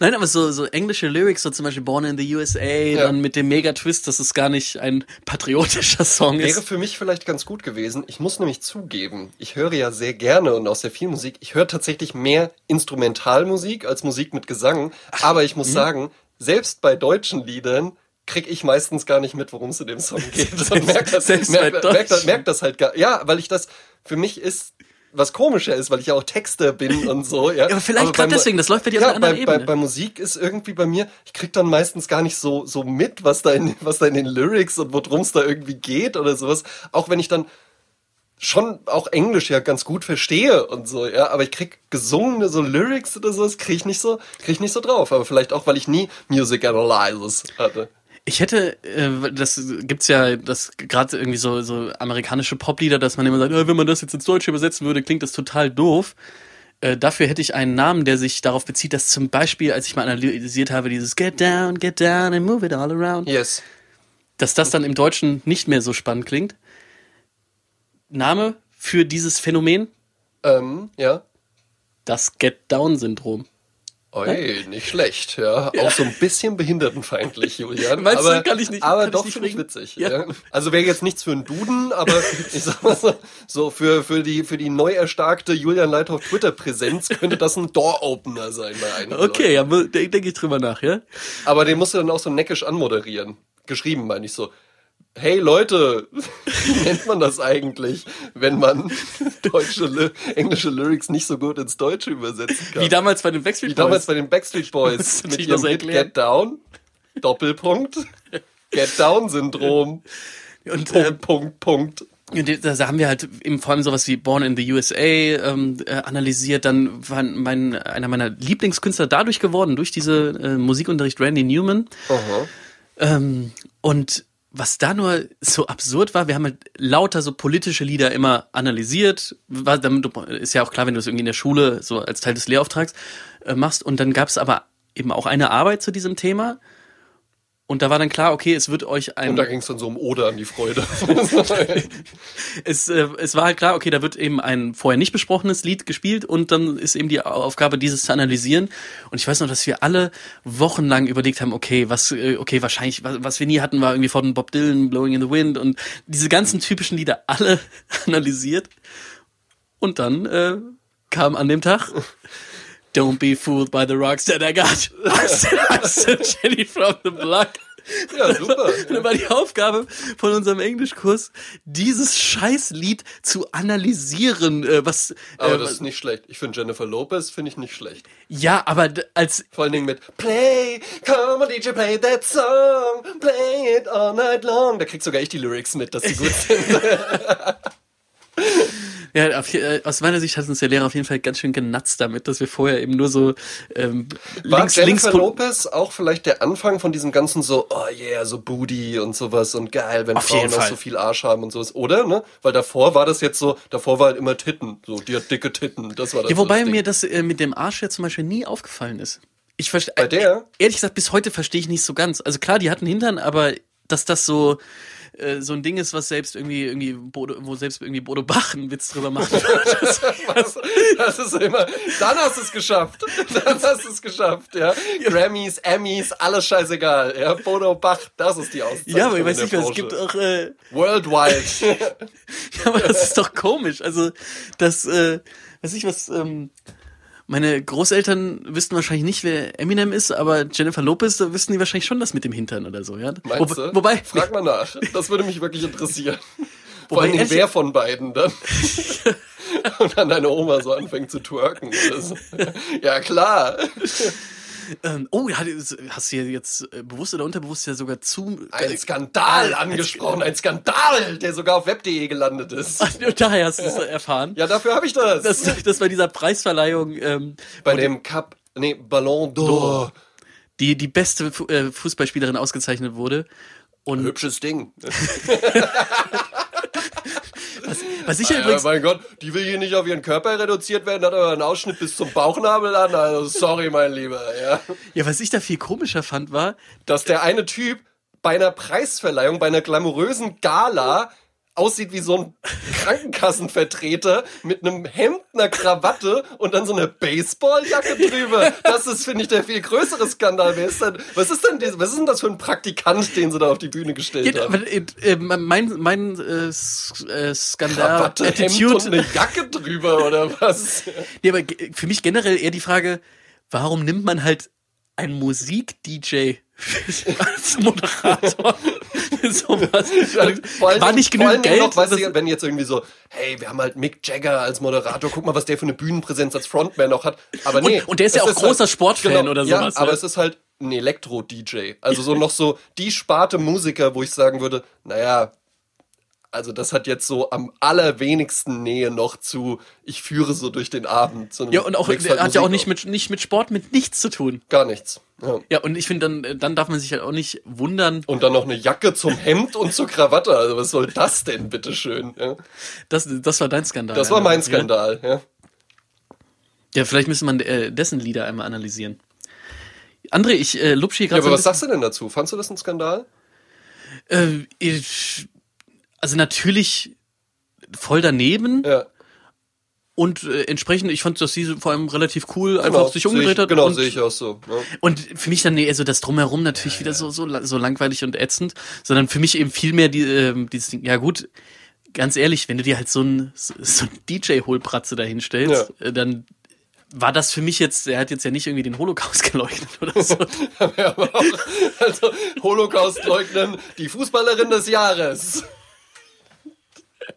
Nein, aber so, so englische Lyrics, so zum Beispiel Born in the USA, dann mit dem Mega-Twist, dass es gar nicht ein patriotischer Song Wäre ist. für mich vielleicht ganz gut gewesen. Ich muss nämlich zugeben, ich höre ja sehr gerne und auch sehr viel Musik. Ich höre tatsächlich mehr Instrumentalmusik als Musik mit Gesang. Aber ich muss sagen, selbst bei deutschen Liedern krieg ich meistens gar nicht mit, worum es in dem Song [LAUGHS] geht. Und [LAUGHS] merk das, bei merk, merk, das, merk das halt gar, ja, weil ich das, für mich ist, was komischer ist, weil ich ja auch Texter bin und so, ja. [LAUGHS] aber vielleicht gerade deswegen, das läuft bei dir ja, auf einer anderen bei, bei, Ebene. bei Musik ist irgendwie bei mir, ich krieg dann meistens gar nicht so, so mit, was da in, was da in den Lyrics und worum es da irgendwie geht oder sowas. Auch wenn ich dann schon auch Englisch ja ganz gut verstehe und so, ja, aber ich krieg gesungene so Lyrics oder sowas, krieg ich nicht so, krieg ich nicht so drauf. Aber vielleicht auch, weil ich nie Music Analysis hatte. Ich hätte, äh, das gibt's ja, das gerade irgendwie so so amerikanische Poplieder, dass man immer sagt, äh, wenn man das jetzt ins Deutsche übersetzen würde, klingt das total doof. Äh, dafür hätte ich einen Namen, der sich darauf bezieht, dass zum Beispiel, als ich mal analysiert habe, dieses Get down, get down and move it all around, Yes. dass das dann im Deutschen nicht mehr so spannend klingt. Name für dieses Phänomen? Ähm, ja. Das Get Down Syndrom. Oi, nicht schlecht, ja. Auch so ein bisschen behindertenfeindlich, Julian. [LAUGHS] Meinst du, aber, kann ich nicht- Aber doch finde ich witzig. Ja. Ja. Also wäre jetzt nichts für einen Duden, aber ich sag mal so, so für, für die, für die neu erstarkte Julian Leithoff Twitter-Präsenz könnte das ein Door-Opener sein bei einigen Okay, Leuten. ja, denke denk ich drüber nach, ja? Aber den musst du dann auch so neckisch anmoderieren. Geschrieben, meine ich so. Hey Leute, [LAUGHS] wie nennt man das eigentlich, wenn man [LAUGHS] deutsche, englische Lyrics nicht so gut ins Deutsche übersetzen kann? Wie damals bei den Backstreet Wie Boys. damals bei den Backstreet Boys [LAUGHS] mit ihrem Hit? Get Down, Doppelpunkt, Get Down Syndrom, Und äh, Punkt, Punkt, Punkt. Und Da haben wir halt eben vor allem sowas wie Born in the USA ähm, äh, analysiert. Dann war mein, einer meiner Lieblingskünstler dadurch geworden, durch diese äh, Musikunterricht Randy Newman. Aha. Ähm, und was da nur so absurd war, wir haben halt lauter so politische Lieder immer analysiert. Ist ja auch klar, wenn du das irgendwie in der Schule so als Teil des Lehrauftrags äh, machst. Und dann gab es aber eben auch eine Arbeit zu diesem Thema. Und da war dann klar, okay, es wird euch Und ein. da ging es dann so um Ode an die Freude. [LAUGHS] Es, äh, es war halt klar, okay, da wird eben ein vorher nicht besprochenes Lied gespielt und dann ist eben die Aufgabe, dieses zu analysieren. Und ich weiß noch, dass wir alle wochenlang überlegt haben, okay, was, äh, okay, wahrscheinlich, was, was wir nie hatten, war irgendwie von Bob Dylan, Blowing in the Wind und diese ganzen typischen Lieder alle [LAUGHS] analysiert. Und dann äh, kam an dem Tag. Don't be fooled by the rocks that I got. I'm still, I'm still Jenny from the block. ja, super. [LAUGHS] Und dann war die Aufgabe von unserem Englischkurs, dieses Scheißlied zu analysieren, äh, was, Aber äh, das ist nicht schlecht. Ich finde Jennifer Lopez finde ich nicht schlecht. ja, aber als, Vor allen Dingen mit Play, come on DJ, play that song, play it all night long. Da kriegt sogar ich die Lyrics mit, dass die gut [LAUGHS] sind. Ja, auf, äh, aus meiner Sicht hat uns der Lehrer auf jeden Fall ganz schön genatzt damit, dass wir vorher eben nur so, ähm, War links, Jennifer links, Lopez auch vielleicht der Anfang von diesem ganzen so, oh yeah, so Booty und sowas und geil, wenn Auf Frauen Fall. so viel Arsch haben und sowas, oder? Ne? Weil davor war das jetzt so, davor war halt immer Titten, so, die hat dicke Titten, das war das. ja, wobei das mir das äh, mit dem Arsch ja zum Beispiel nie aufgefallen ist. Ich verstehe, Bei der? ehrlich gesagt, bis heute verstehe ich nicht so ganz. Also klar, die hatten Hintern, aber dass das so äh, so ein Ding ist, was selbst irgendwie irgendwie Bodo, wo selbst irgendwie Bodo Bach einen Witz drüber macht. [LAUGHS] das? Das ist immer, dann hast du es geschafft. Dann hast du es geschafft, ja. Grammys, Emmys, alles scheißegal. Ja, Bodo Bach, das ist die Auszeichnung. ja, aber ich weiß nicht, was es gibt auch äh, Worldwide. [LAUGHS] Ja, aber das ist doch komisch. Also, das, äh, weiß ich was, ähm, meine Großeltern wüssten wahrscheinlich nicht, wer Eminem ist, aber Jennifer Lopez, da wüssten die wahrscheinlich schon das mit dem Hintern oder so, ja. Meinst Wo, du? wobei, Frag mal nach. Das würde mich wirklich interessieren. [LAUGHS] Vor Dingen, ehrlich- wer von beiden dann. [LAUGHS] [LAUGHS] Und dann deine Oma so anfängt zu twerken. so. Ja, klar. Ähm, oh, ja, hast du jetzt äh, bewusst oder unterbewusst ja sogar zu. Ein Skandal Ah, angesprochen. Ein Skandal, der sogar auf web.de gelandet ist. [LAUGHS] Daher hast du es erfahren. Ja, dafür habe ich das. Das, das bei dieser Preisverleihung, ähm, Bei dem Cup, nee, Ballon d'Or. die die beste äh, Fußballspielerin ausgezeichnet wurde. Und Hübsches Ding. [LAUGHS] [LAUGHS] was ich ja übrigens mein Gott, die will hier nicht auf ihren Körper reduziert werden, hat aber einen Ausschnitt bis zum Bauchnabel an. Also sorry, mein Lieber. Ja. Ja, was ich da viel komischer fand, war, Dass der eine Typ bei einer Preisverleihung, bei einer glamourösen Gala aussieht wie so ein Krankenkassenvertreter mit einem Hemd, einer Krawatte und dann so eine Baseballjacke drüber. Das ist, finde ich, der viel größere Skandal. Wer ist denn, was ist denn, was ist denn das für ein Praktikant, den sie da auf die Bühne gestellt ja, haben? äh, äh, mein, mein äh, äh, Skandal, Krawatte, Hemd und Attitude, eine Jacke drüber oder was? nee, aber für mich generell eher die Frage, warum nimmt man halt einen Musik-DJ [LAUGHS] als Moderator? [LAUGHS] Allen War nicht genügend Geld? Noch, weißt du, wenn jetzt irgendwie so, hey, wir haben halt Mick Jagger als Moderator, guck mal, was der für eine Bühnenpräsenz als Frontman noch hat. Aber nee. und der ist ja auch großer Sportfan oder ja, sowas, Aber ja. es ist halt ein Elektro-DJ. Also so noch so die Sparte Musiker, wo ich sagen würde, naja, also das hat jetzt so am allerwenigsten Nähe noch zu, ich führe so durch den Abend. ja, und auch, hat ja auch nicht mit, nicht mit Sport, mit nichts zu tun. Gar nichts. Ja. Ja, und ich finde, dann, dann darf man sich halt auch nicht wundern, Und dann noch eine Jacke zum Hemd und zur Krawatte. Also was soll das denn, bitteschön? Ja. das, das war dein Skandal. Das war mein Ja. Skandal. Ja. Ja, vielleicht müsste man äh, dessen Lieder einmal analysieren. André, ich äh, lupsche hier Ja, gerade aber so was sagst du denn dazu? Fandst du das ein Skandal? äh, ich, Also natürlich voll daneben Ja. und äh, entsprechend, ich fand, dass sie vor allem relativ cool einfach Genau, sich umgedreht ich, hat. Genau, sehe ich auch so. Ja. Und für mich dann nee, also das drumherum natürlich wieder so, so, so langweilig und ätzend, sondern für mich eben viel mehr die, ähm, dieses Ding, ja gut, ganz ehrlich, wenn du dir halt so ein, so so ein DJ-Hohlpratze dahinstellst, äh, dann war das für mich jetzt, er hat jetzt ja nicht irgendwie den Holocaust [LAUGHS] geleugnet oder so. [LAUGHS] Haben auch, also Holocaust leugnen, die Fußballerin des Jahres.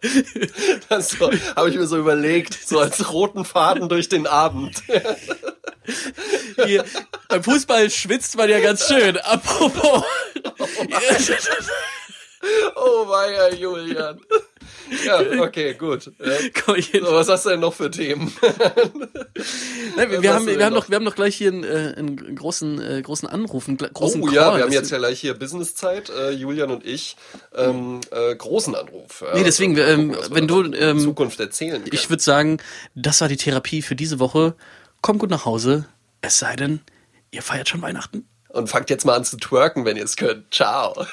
[LAUGHS] Das so, habe ich mir so überlegt, so als roten Faden durch den Abend. Hier, beim Fußball schwitzt man ja ganz schön. Apropos. [LAUGHS] Oh weia, Julian. Ja, okay, gut. Ja. Komm, So, was hast du denn noch für Themen? [LAUGHS] Nein, wir, haben, wir, haben noch? noch, wir haben noch gleich hier einen, äh, einen großen, äh, großen Anruf, einen großen Oh ja, Call. wir haben jetzt ja gleich hier Businesszeit, äh, Julian und ich, ähm, äh, großen Anruf. Ja, Nee, deswegen, Also, ähm, gucken, wenn du, in ähm, Zukunft erzählen können. Ich würde sagen, das war die Therapie für diese Woche. Kommt gut nach Hause, es sei denn, ihr feiert schon Weihnachten. Und fangt jetzt mal an zu twerken, wenn ihr es könnt. Ciao.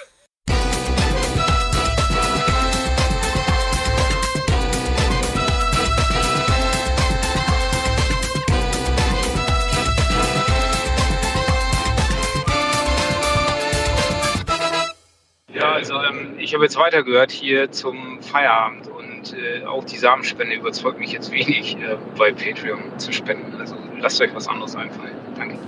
Also ähm, ich habe jetzt weitergehört hier zum Feierabend und äh, auch die Samenspende überzeugt mich jetzt wenig, äh, bei Patreon zu spenden. Also lasst euch was anderes einfallen. Danke.